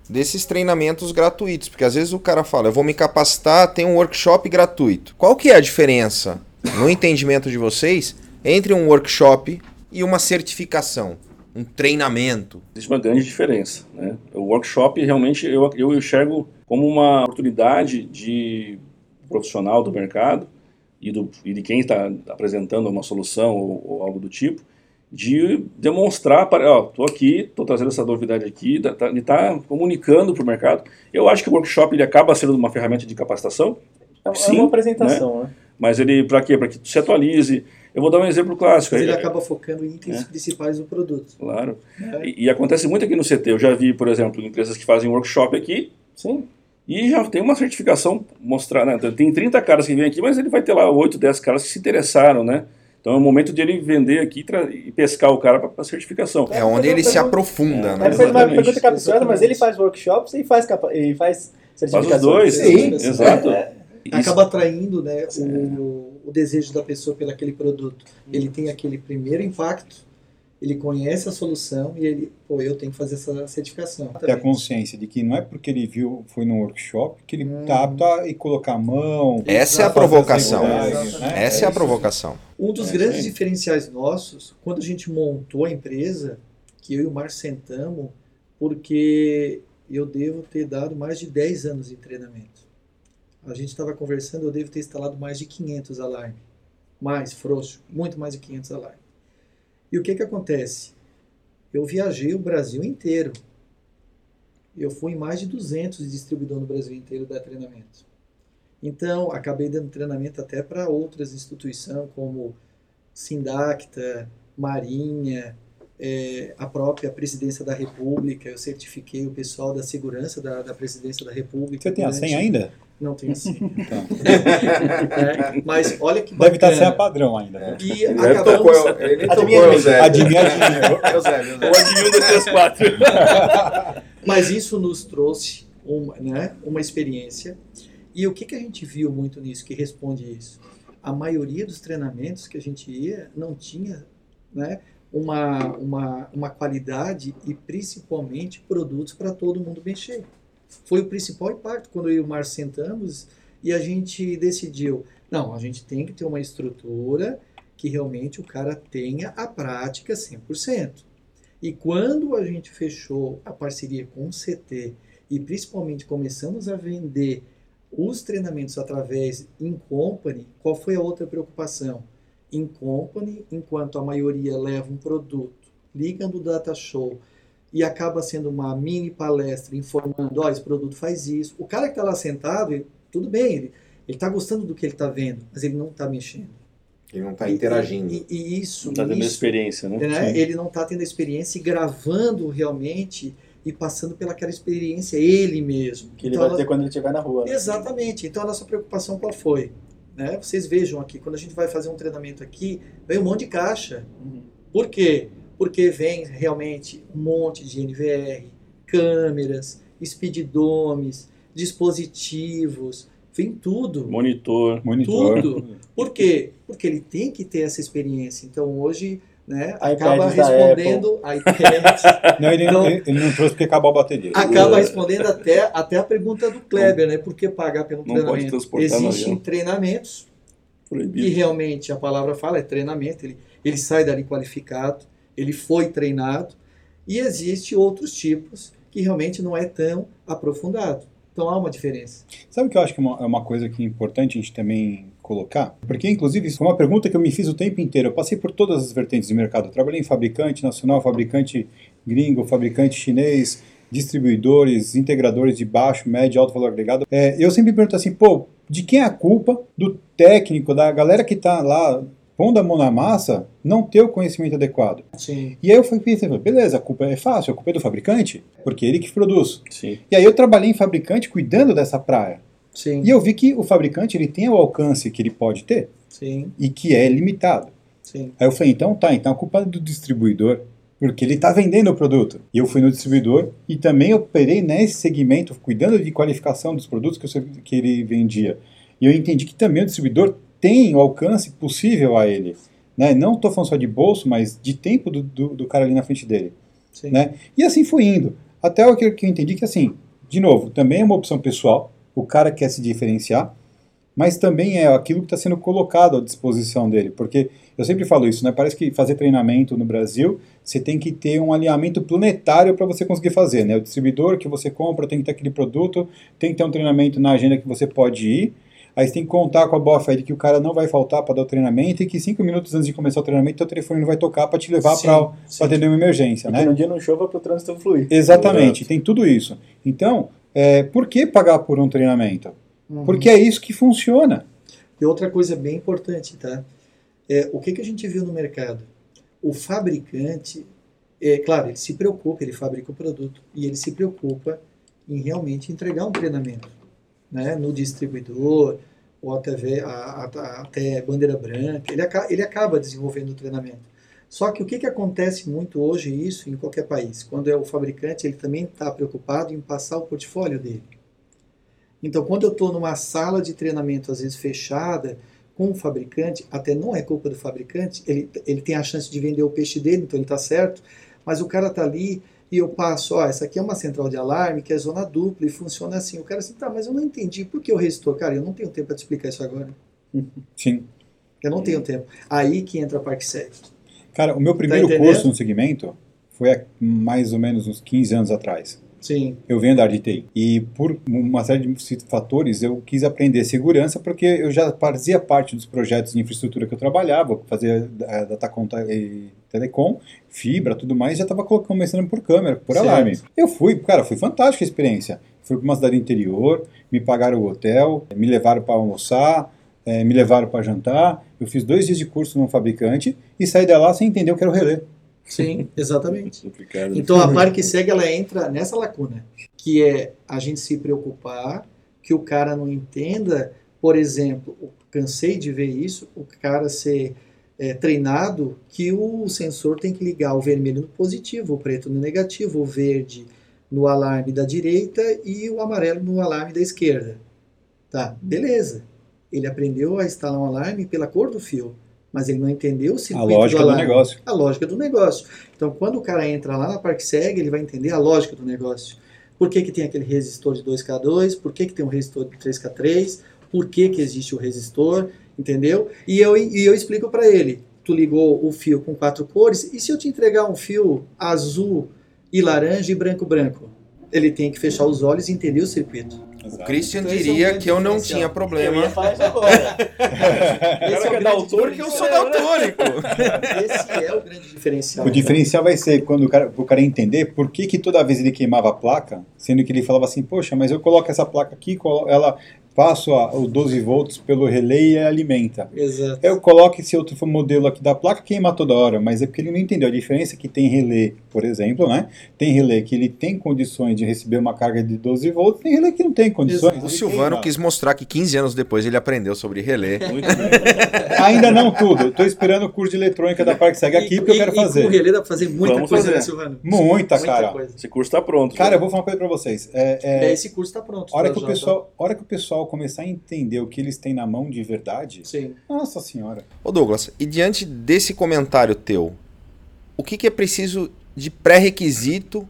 desses treinamentos gratuitos, porque às vezes o cara fala, eu vou me capacitar, tem um workshop gratuito. Qual que é a diferença, no entendimento de vocês, entre um workshop e uma certificação? Um treinamento. Existe uma grande diferença. Né? O workshop realmente eu, eu enxergo como uma oportunidade de profissional do mercado e, do, e de quem está apresentando uma solução ou, ou, algo do tipo, de demonstrar para, ó, estou aqui, estou trazendo essa novidade aqui, tá, tá, de estar tá comunicando para o mercado. Eu acho que o workshop ele acaba sendo uma ferramenta de capacitação. É, Sim, é uma apresentação, né? né? Mas ele, para quê? Para que se atualize, eu vou dar um exemplo clássico. Mas ele acaba focando em itens é. principais do produto. Claro. É. E, e, acontece muito aqui no CT. Eu já vi, por exemplo, empresas que fazem workshop aqui. Sim. E já tem uma certificação mostrar, né? Tem 30 caras que vêm aqui, mas ele vai ter lá 8, 10 caras que se interessaram, né? Então é o momento de ele vender aqui e pescar o cara para a certificação. É onde ele se aprofunda, é, né? Mas uma pergunta capciosa, mas ele faz workshops e faz, e faz certificação. Faz os dois, Sim. exato. É. Acaba atraindo né, o o desejo da pessoa pelo aquele produto. Ele tem aquele primeiro impacto, ele conhece a solução e ele, pô, eu tenho que fazer essa certificação. Ter a consciência de que não é porque ele viu, foi no workshop, que ele está hum. apto a colocar a mão. Essa é a provocação. Né? Essa é, é a provocação. Um dos é grandes diferenciais nossos, quando a gente montou a empresa, que eu e o Márcio sentamos, porque eu devo ter dado mais de 10 anos de treinamento a gente estava conversando, eu devo ter instalado mais de 500 alarmes. Mais, frouxo, muito mais de 500 alarmes. E o que que acontece? Eu viajei o Brasil inteiro. Eu fui em mais de 200 distribuidores no Brasil inteiro dar treinamento. Então, acabei dando treinamento até para outras instituições, como Sindacta, Marinha, é, a própria Presidência da República. Eu certifiquei o pessoal da segurança da, da Presidência da República. Você tem a senha ainda? Não tem assim. Tá. é, mas olha que bacana. Deve estar sem a padrão ainda. Né? E acabamos... Tocou, ele nem adivinha, tocou, Zé. Adivinha, adivinha. O adivinho do PS4. Mas isso nos trouxe uma, né, uma experiência. E o que, que a gente viu muito nisso que responde isso? A maioria dos treinamentos que a gente ia não tinha né, uma, uma, uma qualidade e principalmente produtos para todo mundo mexer. Foi o principal impacto quando eu e o Márcio sentamos e a gente decidiu, não, a gente tem que ter uma estrutura que realmente o cara tenha a prática 100%. E quando a gente fechou a parceria com o CT e principalmente começamos a vender os treinamentos através in company, qual foi a outra preocupação? In company, enquanto a maioria leva um produto, liga no data show e acaba sendo uma mini palestra informando, ó, oh, esse produto faz isso. O cara que está lá sentado, tudo bem, ele está gostando do que ele está vendo, mas ele não está mexendo. Ele não está interagindo. E, e, isso. Não está tendo isso, experiência, né? né? Ele não está tendo experiência e gravando realmente e passando pelaquela experiência ele mesmo. Que ele então, vai ter quando ele estiver na rua. Né? Exatamente. Então a nossa preocupação qual foi? Né? Vocês vejam aqui, quando a gente vai fazer um treinamento aqui, vem um monte de caixa. Uhum. Por quê? Porque vem realmente um monte de NVR, câmeras, speeddomes, dispositivos, vem tudo. Monitor. Monitor. Tudo. Por quê? Porque ele tem que ter essa experiência. Então hoje né, acaba respondendo iPad. Não, ele, então, ele, ele, não trouxe porque acabou a bateria. Acaba respondendo até, até a pergunta do Kleber, né? Por que pagar pelo não treinamento? Existem treinamentos Proibido. que realmente a palavra fala é treinamento. Ele, ele sai dali qualificado, ele foi treinado. E existe outros tipos que realmente não é tão aprofundado. Então há uma diferença. Sabe o que eu acho que é uma, é uma coisa que é importante a gente também colocar? Porque, inclusive, isso foi uma pergunta que eu me fiz o tempo inteiro. Eu passei por todas as vertentes do mercado. Eu trabalhei em fabricante nacional, fabricante gringo, fabricante chinês, distribuidores, integradores de baixo, médio, alto valor agregado. É, eu sempre pergunto assim, pô, de quem é a culpa? Do técnico, da galera que está lá pondo a mão na massa, não ter o conhecimento adequado. Sim. E aí eu fui pensando, beleza, a culpa é fácil, a culpa é do fabricante, porque é ele que produz. Sim. E aí eu trabalhei em fabricante cuidando dessa praia. Sim. E eu vi que o fabricante ele tem o alcance que ele pode ter Sim. e que é limitado. Sim. Aí eu falei, então tá, então a culpa é do distribuidor, porque ele está vendendo o produto. E eu fui no distribuidor e também operei nesse segmento, cuidando de qualificação dos produtos que, eu, que ele vendia. E eu entendi que também o distribuidor tem o alcance possível a ele. Né? Não estou falando só de bolso, mas de tempo do, do, do cara ali na frente dele. Sim. Né? E assim foi indo. Até o que, eu entendi que, assim, de novo, também é uma opção pessoal, o cara quer se diferenciar, mas também é aquilo que está sendo colocado à disposição dele, porque eu sempre falo isso, né? Parece que fazer treinamento no Brasil, você tem que ter um alinhamento planetário para você conseguir fazer, né? O distribuidor que você compra tem que ter aquele produto, tem que ter um treinamento na agenda que você pode ir, Aí você tem que contar com a boa fé de que o cara não vai faltar para dar o treinamento e que cinco minutos antes de começar o treinamento, o telefone não vai tocar para te levar para atender uma emergência, né? no dia não chova para o trânsito fluir. Exatamente, tem tudo isso. Então, é, por que pagar por um treinamento? Uhum. Porque é isso que funciona. E outra coisa bem importante, tá? É, o que, que a gente viu no mercado? O fabricante, é claro, ele se preocupa, ele fabrica o produto e ele se preocupa em realmente entregar um treinamento né, no distribuidor, ou até, a, a, até bandeira branca, ele, acaba, ele acaba desenvolvendo o treinamento. Só que o que, que acontece muito hoje, isso em qualquer país, quando é o fabricante, ele também está preocupado em passar o portfólio dele. Então, quando eu estou numa sala de treinamento, às vezes fechada, com o fabricante, até não é culpa do fabricante, ele, ele tem a chance de vender o peixe dele, então ele está certo, mas o cara está ali e eu passo, ó, essa aqui é uma central de alarme que é zona dupla e funciona assim. O cara assim, tá, mas eu não entendi, por que o resistor? Cara, eu não tenho tempo para te explicar isso agora. Sim. Eu não tenho tempo. Aí que entra a ParkSec. Cara, o meu tá primeiro tá curso no segmento foi há mais ou menos uns 15 anos atrás. Sim. Eu venho da área de TI. E por uma série de fatores, eu quis aprender segurança porque eu já fazia parte dos projetos de infraestrutura que eu trabalhava, fazia eh, datacom e telecom, fibra, tudo mais, já estava começando por câmera, por certo. alarme. Eu fui, cara, foi fantástica a experiência. Fui para uma cidade interior, me pagaram o hotel, me levaram para almoçar, é, me levaram para jantar. Eu fiz dois dias de curso num fabricante e saí de lá sem entender o que era o relé. Sim, exatamente. então a parte que segue ela entra nessa lacuna, que é a gente se preocupar que o cara não entenda, por exemplo, cansei de ver isso, o cara ser é, treinado que o sensor tem que ligar o vermelho no positivo, o preto no negativo, o verde no alarme da direita e o amarelo no alarme da esquerda. Tá, beleza. Ele aprendeu a instalar um alarme pela cor do fio, mas ele não entendeu o A circuito lógica do do alarme. negócio. A lógica do negócio. Então, quando o cara entra lá na ParkSeg, ele vai entender a lógica do negócio. Por que, que tem aquele resistor de 2K2? Por que, que tem um resistor de 3K3? Por que, que existe o resistor? Entendeu? E eu, e eu explico para ele. Tu ligou o fio com quatro cores, e se eu te entregar um fio azul e laranja e branco-branco? Ele tem que fechar os olhos e entender o circuito. O Christian Então, esse é um diria que eu não tinha Eu problema. ia falar isso agora. Esse é o que é daltônico, eu sou daltônico. Esse é o grande diferencial. O diferencial vai ser quando o cara, o cara entender por que, que toda vez ele queimava a placa, sendo que ele falava assim, poxa, mas eu coloco essa placa aqui, ela passo a, o 12 volts pelo relé e alimenta. Exato. Eu coloco esse outro modelo aqui da placa, queima toda hora, mas é porque ele não entendeu a diferença que tem relé, por exemplo, né? Tem relé que ele tem condições de receber uma carga de 12 volts, tem relé que não tem condições. Exato. O Silvano queima. quis mostrar que 15 anos depois ele aprendeu sobre relé. Muito bem. Ainda não tudo. Estou esperando o curso de eletrônica da ParkSeg aqui, porque eu quero E com o fazer. relé dá pra fazer muita Vamos coisa, fazer. né, Silvano? Muita, cara. coisa. Esse curso está pronto. Cara, já. eu vou falar uma coisa pra vocês. É, é, É, esse curso tá pronto. a hora tá, que o pessoal, a hora que o pessoal começar a entender o que eles têm na mão de verdade. Sim. nossa senhora. Ô Douglas, e diante desse comentário teu, o que, que é preciso de pré-requisito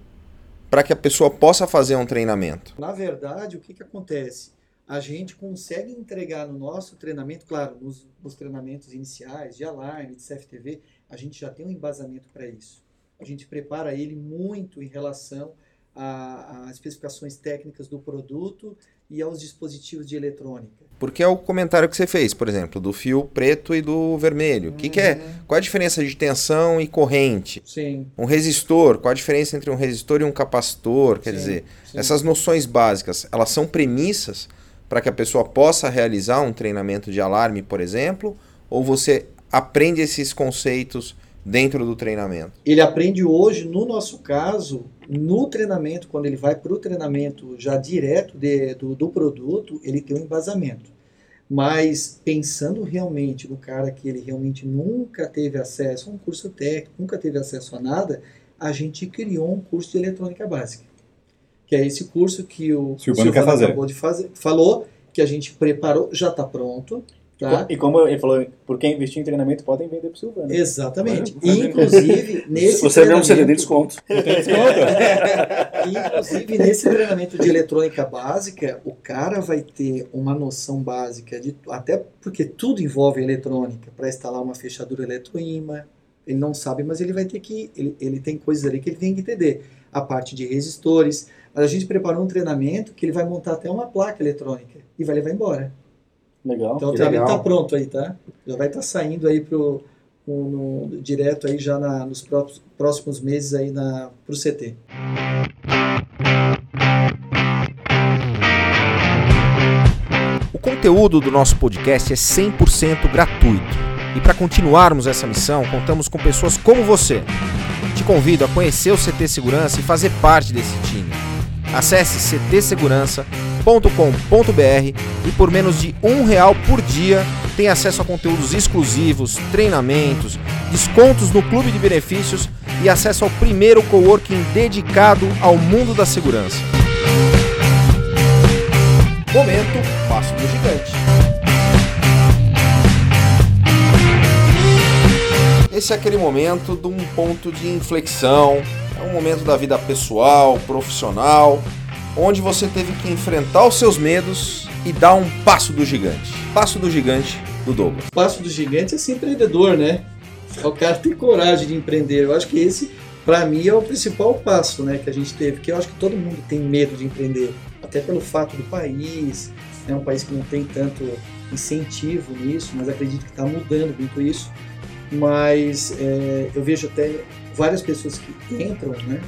para que a pessoa possa fazer um treinamento? Na verdade, o que, que acontece? A gente consegue entregar no nosso treinamento, claro, nos, nos treinamentos iniciais de alarme, de CFTV, a gente já tem um embasamento para isso. A gente prepara ele muito em relação a- às especificações técnicas do produto e aos dispositivos de eletrônica. Porque é o comentário que você fez, por exemplo, do fio preto e do vermelho. O que, que é? Qual a diferença de tensão e corrente? Sim. Um resistor, qual a diferença entre um resistor e um capacitor? Quer Sim, dizer, sim. essas noções básicas, elas são premissas para que a pessoa possa realizar um treinamento de alarme, por exemplo? Ou você aprende esses conceitos dentro do treinamento? Ele aprende hoje, no nosso caso, no treinamento, quando ele vai para o treinamento já direto de- do, do produto, ele tem um embasamento. Mas pensando realmente no cara que ele realmente nunca teve acesso a um curso técnico, nunca teve acesso a nada, a gente criou um curso de eletrônica básica. Que é esse curso que o Silvano quer fazer. acabou de fazer, falou, que a gente preparou, já está pronto. Tá? E como ele falou, por quem investir em treinamento, podem vender pro Silvano. Exatamente. Inclusive, nesse Você vê um CD de treinamento- desconto. Inclusive, nesse treinamento de eletrônica básica, o cara vai ter uma noção básica de até porque tudo envolve eletrônica para instalar uma fechadura eletroímã. Ele não sabe, mas ele vai ter que ele, ele tem coisas ali que ele tem que entender. A parte de resistores. Mas a gente preparou um treinamento que ele vai montar até uma placa eletrônica e vai levar embora. Legal. Então o treinamento está pronto aí, tá? Já vai estar saindo aí pro no- no- direto aí já na- nos próximos, próximos meses aí na pro CT. O conteúdo do nosso podcast é 100% gratuito. E para continuarmos essa missão, contamos com pessoas como você. Te convido a conhecer o CT Segurança e fazer parte desse time. Acesse ctsegurança.com.br e por menos de um real por dia tem acesso a conteúdos exclusivos, treinamentos, descontos no clube de benefícios e acesso ao primeiro coworking dedicado ao mundo da segurança. Momento Passo do Gigante. Esse é aquele momento de um ponto de inflexão, é um momento da vida pessoal, profissional, onde você teve que enfrentar os seus medos e dar um passo do gigante. Passo do gigante do Douglas. Passo do gigante é ser empreendedor, né? É o cara ter coragem de empreender. Eu acho que esse, para mim, é o principal passo né, que a gente teve. Que eu acho que todo mundo tem medo de empreender. Até pelo fato do país, é um país que não tem tanto incentivo nisso, mas acredito que está mudando muito isso. Mas é, eu vejo até várias pessoas que entram, né,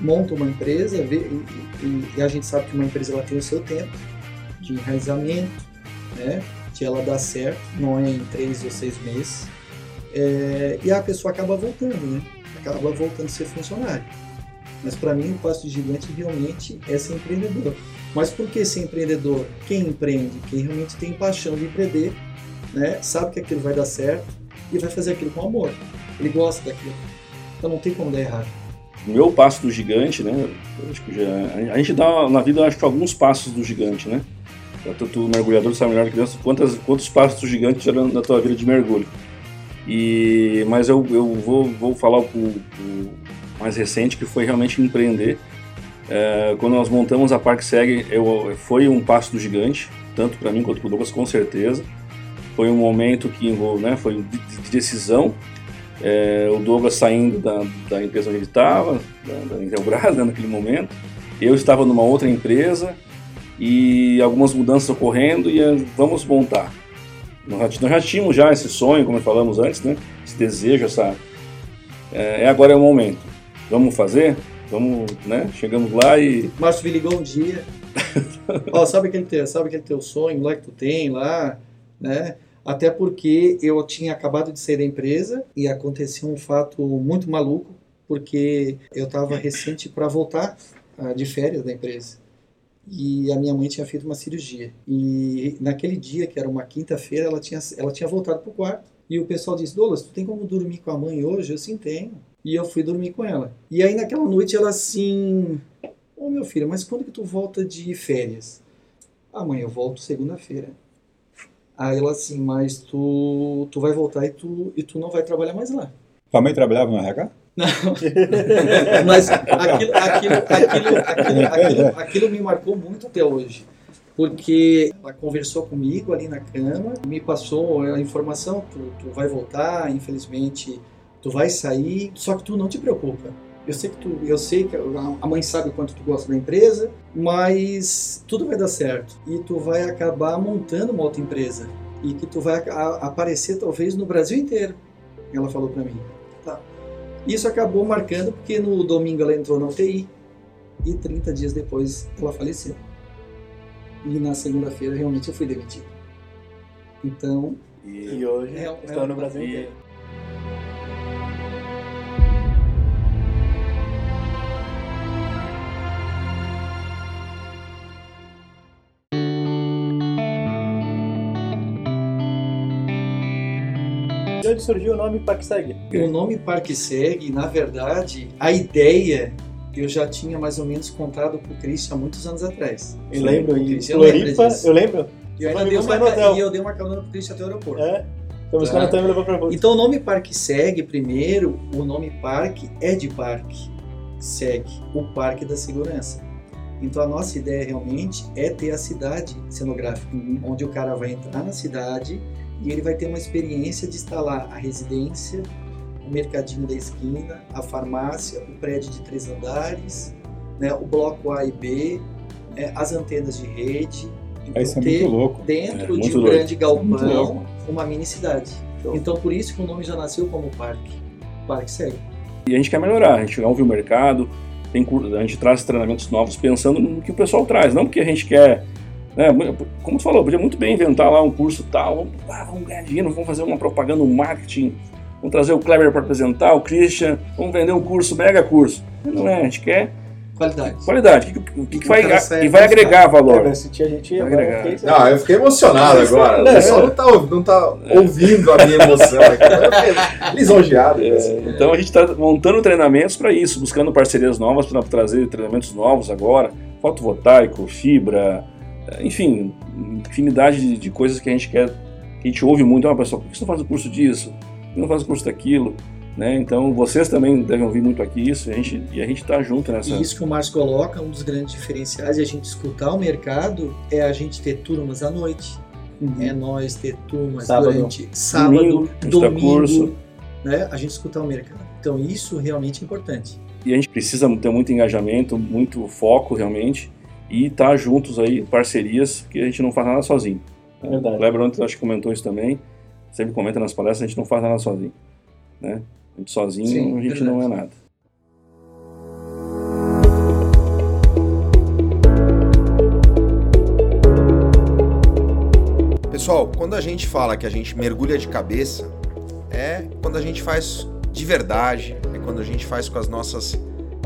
montam uma empresa vê- e, e- e a gente sabe que uma empresa ela tem o seu tempo de enraizamento, né, de ela dar certo, não é em três ou seis meses. É, e a pessoa acaba voltando, né? Acaba voltando a ser funcionário. Mas para mim o passo gigante realmente é ser empreendedor. Mas por que ser empreendedor? Quem empreende? Quem realmente tem paixão de empreender, né? sabe que aquilo vai dar certo e vai fazer aquilo com amor. Ele gosta daquilo. Então não tem como dar errado. Meu passo do gigante, né? Acho que já, a gente dá na vida, acho que alguns passos do gigante, né? Tu, mergulhador sabe melhor que Deus quantos, quantos passos do gigante já na tua vida de mergulho. E, mas eu, eu vou, vou falar o, o mais recente, que foi realmente empreender. É, quando nós montamos a Parque Seg, eu, foi um passo do gigante, tanto para mim quanto para o Douglas, com certeza. Foi um momento que né, foi de decisão. É, o Douglas saindo da, da empresa onde ele estava, da, da Intelbras, né, naquele momento. Eu estava numa outra empresa e algumas mudanças ocorrendo e vamos montar. Nós já tínhamos já esse sonho, como falamos antes, né? esse desejo, essa... É, é agora é o momento. Vamos fazer? Vamos, né? Chegamos lá e... Márcio me ligou um dia. Ó, sabe aquele, teu, sabe aquele teu sonho lá que tu tem lá, né? Até porque eu tinha acabado de sair da empresa e aconteceu um fato muito maluco, porque eu estava recente para voltar uh, de férias da empresa e a minha mãe tinha feito uma cirurgia. E naquele dia, que era uma quinta-feira, ela tinha, ela tinha voltado pro quarto. E o pessoal disse: Douglas, tu tem como dormir com a mãe hoje? Eu sim tenho. E eu fui dormir com ela. E aí naquela noite ela assim: Ô oh, meu filho, mas quando que tu volta de férias? Ah, eu volto segunda-feira. Aí ela assim: Mas tu, tu vai voltar e tu, e tu não vai trabalhar mais lá. Tua mãe trabalhava no RH? Não. Mas aquilo, aquilo, aquilo, aquilo, aquilo, me marcou muito até hoje. Porque ela conversou comigo ali na cama, me passou a informação, tu, tu vai voltar, infelizmente tu vai sair, só que tu não te preocupa. Eu sei que tu, eu sei que a mãe sabe o quanto tu gosta da empresa, mas tudo vai dar certo e tu vai acabar montando uma outra empresa e que tu vai aparecer talvez no Brasil inteiro. Ela falou para mim. Isso acabou marcando porque no domingo ela entrou na UTI e 30 dias depois ela faleceu. E na segunda-feira realmente eu fui demitido. Então. E, e hoje é, estou é, no Brasil inteiro. Onde surgiu o nome ParkSeg? O nome ParkSeg, na verdade, a ideia eu já tinha mais ou menos contado pro Christian há muitos anos atrás. Eu lembro, em Floripa, eu lembro. E eu, dei uma, e eu dei uma carona pro Christian até o aeroporto. É? Então tá. me levou pra Então o nome Parque Segue, primeiro, o nome parque é de parque. Segue, o Parque da Segurança. Então a nossa ideia realmente é ter a cidade cenográfica, uhum. onde o cara vai entrar na cidade e ele vai ter uma experiência de instalar a residência, o mercadinho da esquina, a farmácia, o prédio de três andares, né, o bloco A e B, é, as antenas de rede. Então, Isso é muito louco. Dentro é, de um grande galpão, uma mini cidade. Então por isso que o nome já nasceu como parque. Parque segue. E a gente quer melhorar, a gente ouve o mercado, tem, a gente traz treinamentos novos pensando no que o pessoal traz, não porque a gente quer né? Como tu falou, podia muito bem inventar lá um curso tal, vamos, ah, vamos ganhar dinheiro, vamos fazer uma propaganda, um marketing, vamos trazer o Kleber para apresentar, o Christian, vamos vender um curso, mega curso. Não é, a gente quer Qualidade. Qualidade. O que, que, que, vai, que vai agregar valor? É, sentir a gente agregar. Não, eu fiquei emocionado agora. O pessoal não tá, não tá ouvindo a minha emoção aqui. Lisonjeado. É, então a gente está montando treinamentos para isso, buscando parcerias novas para trazer treinamentos novos agora. Fotovoltaico, fibra, enfim, infinidade de, de, coisas que a gente quer, que a gente ouve muito, ah, pessoal, por que você não faz o curso disso? Por que não faz o curso daquilo? Né? Então, vocês também devem ouvir muito aqui isso, e a gente e a gente está junto nessa. E isso que o Márcio coloca, um dos grandes diferenciais de a gente escutar o mercado é a gente ter turmas à noite. Uhum. É nós ter turmas sábado. durante sábado, domingo, domingo curso. Né? a gente escutar o mercado. Então, isso realmente é importante. E a gente precisa ter muito engajamento, muito foco realmente e estar tá juntos aí, parcerias, que a gente não faz nada sozinho. É verdade. O Kleber ontem acho que comentou isso também, sempre comenta nas palestras, a gente não faz nada sozinho. Né? A gente sozinho, Sim, a gente verdade. não é nada. Pessoal, quando a gente fala que a gente mergulha de cabeça, é quando a gente faz de verdade, é quando a gente faz com as nossas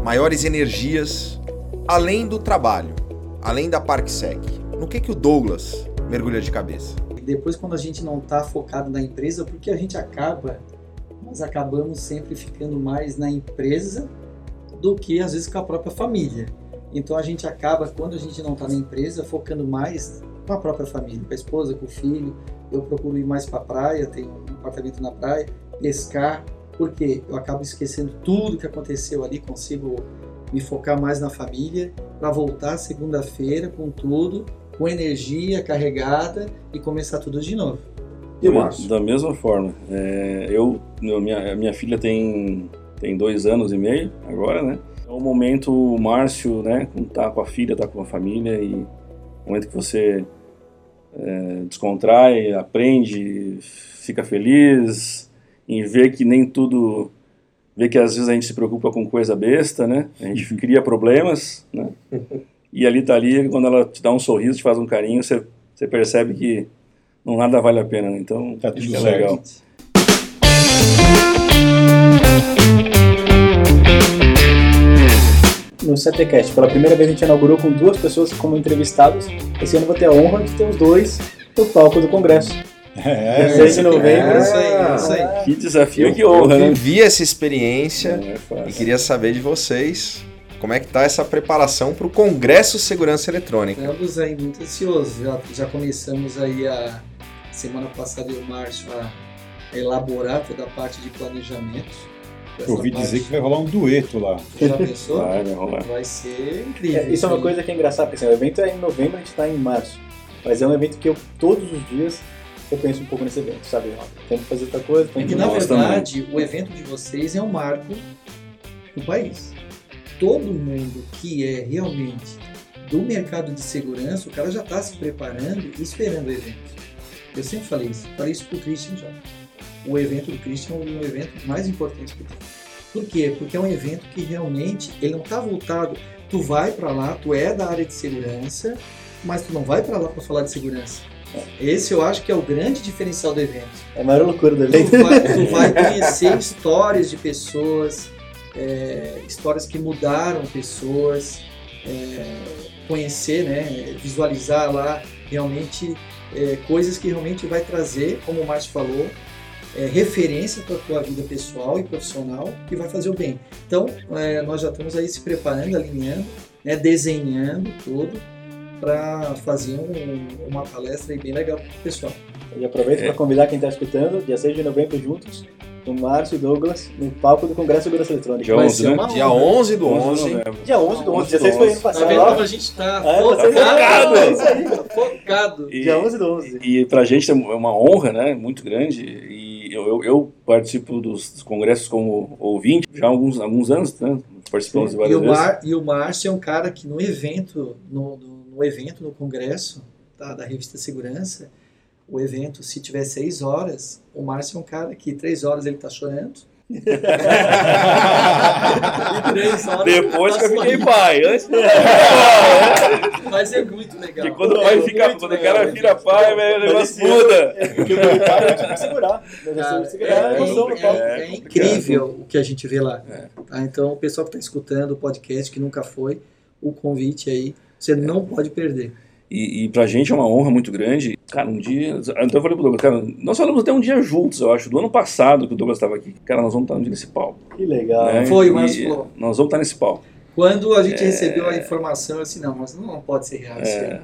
maiores energias, além do trabalho além da ParkSec, no que, que o Douglas mergulha de cabeça? Depois, quando a gente não está focado na empresa, porque a gente acaba, nós acabamos sempre ficando mais na empresa do que às vezes com a própria família. Então a gente acaba, quando a gente não está na empresa, focando mais com a própria família, com a esposa, com o filho. Eu procuro ir mais para a praia, tenho um apartamento na praia, pescar, porque eu acabo esquecendo tudo que aconteceu ali, consigo me focar mais na família, para voltar segunda-feira com tudo, com energia carregada e começar tudo de novo. E o Márcio? Da mesma forma. É, eu, minha, minha filha tem, tem dois anos e meio agora, né? É o momento, o Márcio, né? Tá com a filha, tá com a família e o momento que você é, descontrai, aprende, fica feliz em ver que nem tudo... Ver que às vezes a gente se preocupa com coisa besta, né? A gente cria problemas, né? E ali tá ali, quando ela te dá um sorriso, te faz um carinho, você, você percebe que não nada vale a pena, né? Então, Tá tudo que é certo. legal. No CTCast, pela primeira vez a gente inaugurou com duas pessoas como entrevistados. Esse ano vou ter a honra de ter os dois no palco do Congresso. É, Dia 6 de novembro. É isso aí, é isso aí. Que desafio, Eu, que honra, eu né? vivi essa experiência é fácil. e queria saber de vocês como é que tá essa preparação para o Congresso Segurança Eletrônica. Estamos aí muito ansiosos. Já, já começamos aí a semana passada e o Márcio a elaborar toda a parte de planejamento. Eu ouvi dizer parte- que vai rolar um dueto lá. Já pensou? Vai, vai rolar. Vai ser incrível. É, isso é uma aí. coisa que é engraçada, porque assim, o evento é em novembro, a gente está em março. Mas é um evento que eu, todos os dias, eu penso um pouco nesse evento, sabe? Que fazer outra coisa, tem É que na verdade, o evento de vocês é um marco do país. Todo mundo que é realmente do mercado de segurança, o cara já está se preparando e esperando o evento. Eu sempre falei isso. Falei isso pro Christian já. O evento do Christian é um evento mais importante que tem. Por quê? Porque é um evento que realmente ele não está voltado. Tu vai para lá, tu é da área de segurança, mas tu não vai para lá para falar de segurança. Esse eu acho que é o grande diferencial do evento. É a maior loucura do Tu evento. vai, tu vai conhecer histórias de pessoas, é, histórias que mudaram pessoas, é, conhecer, né, visualizar lá realmente é, coisas que realmente vai trazer, como o Márcio falou, é, referência para a tua vida pessoal e profissional que vai fazer o bem. Então, é, nós já estamos aí se preparando, alinhando, né, desenhando tudo para fazer um- uma palestra aí bem legal para o pessoal. E aproveito para convidar quem está escutando, dia 6 de novembro, juntos, com Márcio e Douglas, no palco do Congresso de Segurança Eletrônica. Dia Vai 11, ser né? Dia honra. 11 do 11 de 11. novembro. Dia 11 do 11, 11 dia do 6 foi ano 11. Tá passado. vendo como a gente tá É, focado? É isso aí. focado. E, Dia 11 do 11. e pra gente é uma honra, né? Muito grande. E eu, eu, eu participo dos, congressos como ouvinte já há alguns, alguns anos, né? Participamos de E várias o, vezes. Mar, e o Márcio é um cara que no evento, no, no, no evento, no congresso tá, da revista Segurança, o evento, se tiver seis horas, o Márcio é um cara que três horas ele tá chorando. e três horas Depois tá que eu fiquei sorrindo. pai. Antes não. Mas é muito legal. Porque quando o pai É fica, quando o legal, cara muito vira pai, velho, o negócio muda. Porque o meu pai eu tive que segurar. Cara, é, emoção é- é É incrível o que a gente vê lá. É. Tá? Então, o pessoal que está escutando o podcast, que nunca foi, o convite aí, você não pode perder. E, e pra gente é uma honra muito grande. Cara, um dia. Então eu falei pro Douglas, cara, nós falamos até um dia juntos, eu acho, do ano passado que o Douglas estava aqui. Cara, nós vamos estar um dia nesse palco. Que legal. né? Foi, E mas falou. Nós vamos estar nesse palco. Quando a gente recebeu a informação, eu disse, não, mas não pode ser real isso aí.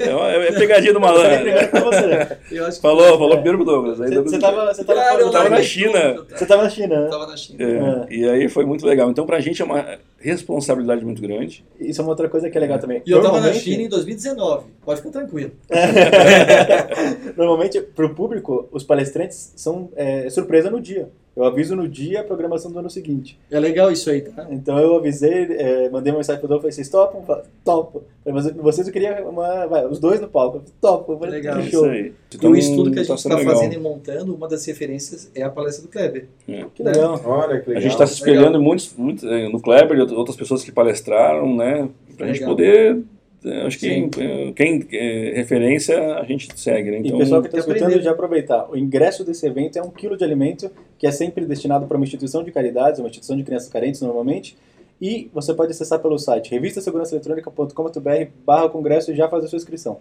É, uma- é pegadinha do malandro. acho que Falou, falou primeiro pro Douglas. Aí Você, Douglas- você tava, você tava, na China. tudo, tá? Você tava na China, né? na China. É, E aí foi muito legal. Então pra gente é uma responsabilidade muito grande. Isso é uma outra coisa que é legal também. E eu tava na China em 2019, pode ficar tranquilo. Normalmente, para o público, os palestrantes são é, surpresa no dia. Eu aviso no dia a programação do ano seguinte. É legal isso aí, tá? Então eu avisei, é, mandei uma mensagem pro Dolph, falei, vocês topam? Topo. Mas vocês eu queria uma, vai, os dois no palco. Falei, Topo. Falei, Legal. É que isso show. aí. E o estudo que a tá gente está legal. fazendo e montando, uma das referências é a palestra do Kleber. Que legal. Olha que A legal. gente está se espelhando muitos, eh, no Kleber e out- outras pessoas que palestraram, né? Pra gente Legal. poder. eh, Acho que Sim. eh, quem é referência a gente segue, né? E Então, pessoal que está escutando, já aproveitar. O ingresso desse evento é um quilo de alimento que é sempre destinado para uma instituição de caridades, uma instituição de crianças carentes normalmente. E você pode acessar pelo site revistasegurançaeletrônica.com.br barra congresso e já fazer a sua inscrição.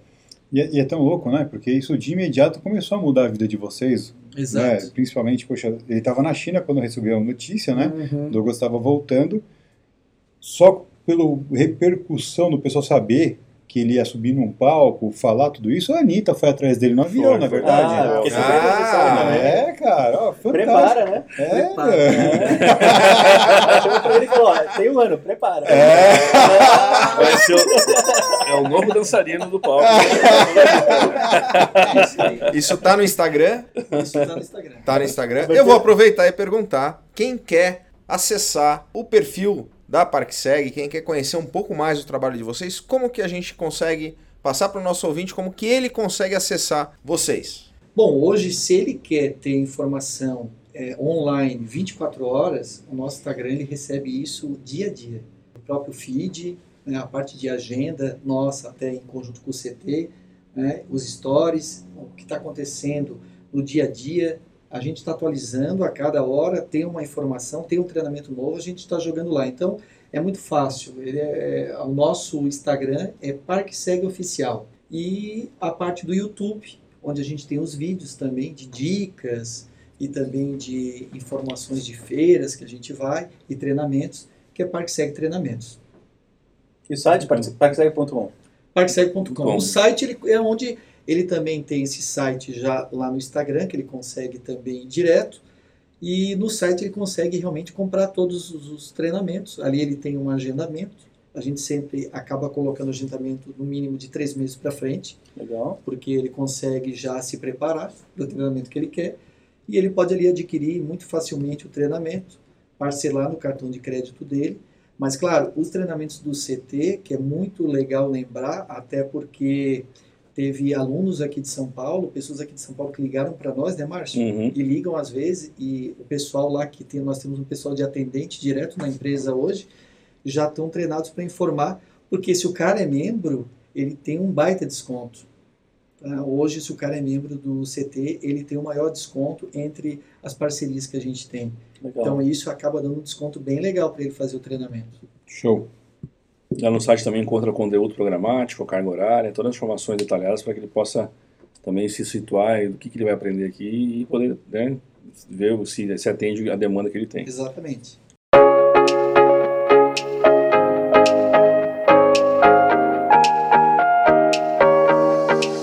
E, é- e é tão louco, né? Porque isso de imediato começou a mudar a vida de vocês. Né? Principalmente, poxa, ele estava na China quando recebeu a notícia, né? Uhum. O Douglas estava voltando só pela repercussão do pessoal saber que ele ia subir num palco, falar tudo isso, a Anitta foi atrás dele no avião, Foi, na verdade. Ah, porque você Ah, necessário, né? é, cara, ó, fantástico. Prepara, né? É, Prepara. é. Chama pra ele e falou, ó, tem um ano, prepara. Vai ser o, é o novo dançarino do palco. Isso tá no Instagram? Isso tá no Instagram. Tá no Instagram. Eu vou aproveitar e perguntar quem quer acessar o perfil da ParkSeg, quem quer conhecer um pouco mais do trabalho de vocês, como que a gente consegue passar para o nosso ouvinte como que ele consegue acessar vocês? Bom, hoje, se ele quer ter informação é, online 24 horas, o nosso Instagram ele recebe isso dia a dia. O próprio feed, né, a parte de agenda nossa, até em conjunto com o CT, né, os stories, o que está acontecendo no dia a dia. A gente está atualizando a cada hora, tem uma informação, tem um treinamento novo, a gente está jogando lá. Então, é muito fácil. Ele é, o nosso Instagram é ParkSeg Oficial. E a parte do YouTube, onde a gente tem os vídeos também de dicas e também de informações de feiras que a gente vai e treinamentos, que é ParkSeg Treinamentos. E o site, parqueseg.com. Parkseg.com. Com. O site ele é onde ele também tem esse site já lá no Instagram, que ele consegue também ir direto. E no site ele consegue realmente comprar todos os, os treinamentos. Ali ele tem um agendamento. A gente sempre acaba colocando agendamento no mínimo de três meses para frente, Legal. porque ele consegue já se preparar para o treinamento que ele quer. E ele pode ali adquirir muito facilmente o treinamento, parcelar no cartão de crédito dele. Mas, claro, os treinamentos do CT, que é muito legal lembrar, até porque teve alunos aqui de São Paulo, pessoas aqui de São Paulo que ligaram para nós, né, Márcio? Uhum. E ligam às vezes, e o pessoal lá que tem, nós temos um pessoal de atendente direto na empresa hoje, já estão treinados para informar, porque se o cara é membro, ele tem um baita desconto. tá? Hoje, se o cara é membro do CT, ele tem o maior desconto entre as parcerias que a gente tem. Legal. Então, isso acaba dando um desconto bem legal para ele fazer o treinamento. Show. Lá no site também encontra conteúdo programático, carga horária, todas as informações detalhadas para que ele possa também se situar do que, que ele vai aprender aqui e poder né, ver se, se atende a demanda que ele tem. Exatamente.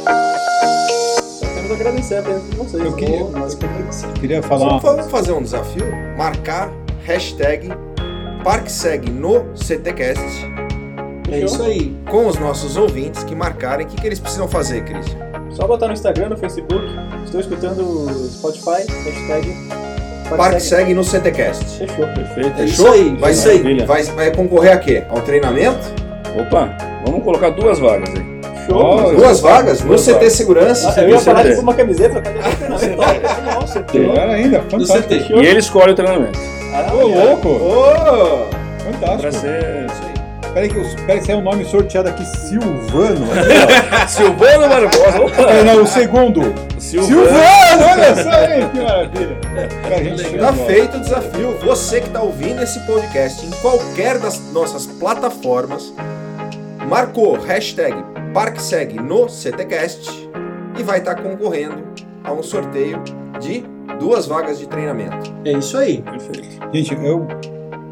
Só temos a agradecer a presença de vocês. Eu queria- agradecemos. Queria falar. Vamos fazer um desafio? Marcar hashtag ParkSeg no CTcast É isso aí. com os nossos ouvintes que marcarem. O que, que eles precisam fazer, Christian? Só botar no Instagram, no Facebook. Estou escutando o Spotify, hashtag ParkSeg no CTcast. Fechou. Perfeito. É isso Fechou? aí. Vai, isso ser, vai, vai concorrer a quê? Ao treinamento? Opa, vamos colocar duas vagas aí. Show. Ó, Duas vagas no CT vagas. Segurança. Ah, eu ia falar de uma camiseta, treinamento? Nossa, Melhor ainda, Do fantástico. CT. E ele escolhe o treinamento. Ô, louco! Ô! Fantástico. Para ser Peraí que, eu- peraí que saiu um nome sorteado aqui, Silvano. Silvano Barbosa. Opa! Peraí, não, o segundo. Silvano. Silvano, olha só, hein? Que maravilha. Tá bola. feito o desafio. Você que está ouvindo esse podcast em qualquer das nossas plataformas, marcou hashtag ParkSeg no CTcast e vai estar concorrendo a um sorteio de duas vagas de treinamento. É isso aí. Perfeito. Gente, eu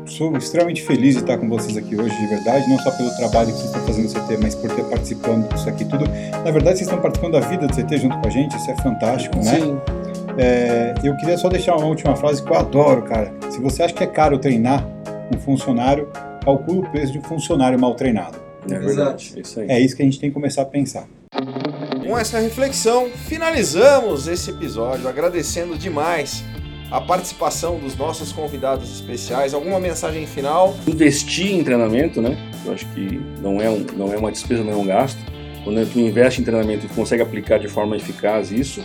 sou extremamente feliz de estar com vocês aqui hoje, de verdade, não só pelo trabalho que vocês estão fazendo no CT, mas por ter participando disso aqui tudo. Na verdade, vocês estão participando da vida do CT junto com a gente, isso é fantástico, né? Sim. É, eu queria só deixar uma última frase que eu adoro, cara. Se você acha que é caro treinar um funcionário, calcula o preço de um funcionário mal treinado. É verdade. É isso aí. É isso que a gente tem que começar a pensar. Com essa reflexão, finalizamos esse episódio agradecendo demais a participação dos nossos convidados especiais. Alguma mensagem final? investir em treinamento, né? Eu acho que não é, um, não é uma despesa, não é um gasto. Quando tu investe em treinamento e consegue aplicar de forma eficaz isso,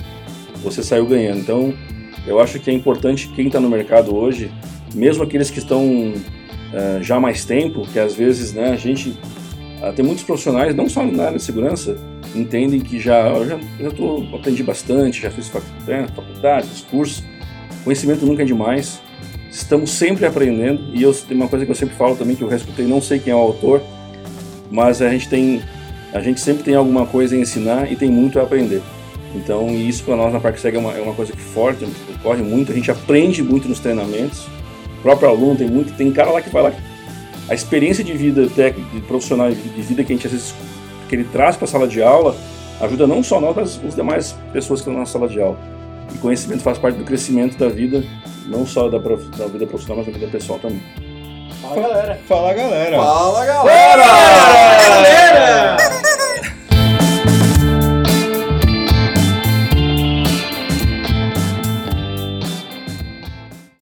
você saiu ganhando. Então, eu acho que é importante quem está no mercado hoje, mesmo aqueles que estão eh, já há mais tempo, que às vezes né, a gente ah, tem muitos profissionais, não só na área de segurança, entendem que já eu já, já tô, aprendi bastante, já fiz fac, né, faculdade, cursos, conhecimento nunca é demais. Estamos sempre aprendendo e eu tem uma coisa que eu sempre falo também que eu escutei, não sei quem é o autor, mas a gente tem a gente sempre tem alguma coisa a ensinar e tem muito a aprender. Então, isso para nós na ParkSeg é uma, é uma coisa que forte, ocorre muito, a gente aprende muito nos treinamentos. O próprio aluno tem muito, tem cara lá que vai lá a experiência de vida técnica, de profissional de vida que a gente às vezes que ele traz para a sala de aula ajuda não só nós, mas as demais pessoas que estão na sala de aula. E conhecimento faz parte do crescimento da vida, não só da, prof... da vida profissional, mas da vida pessoal também. Fala galera! Fala galera! Fala galera! Fala, galera! Fala, galera!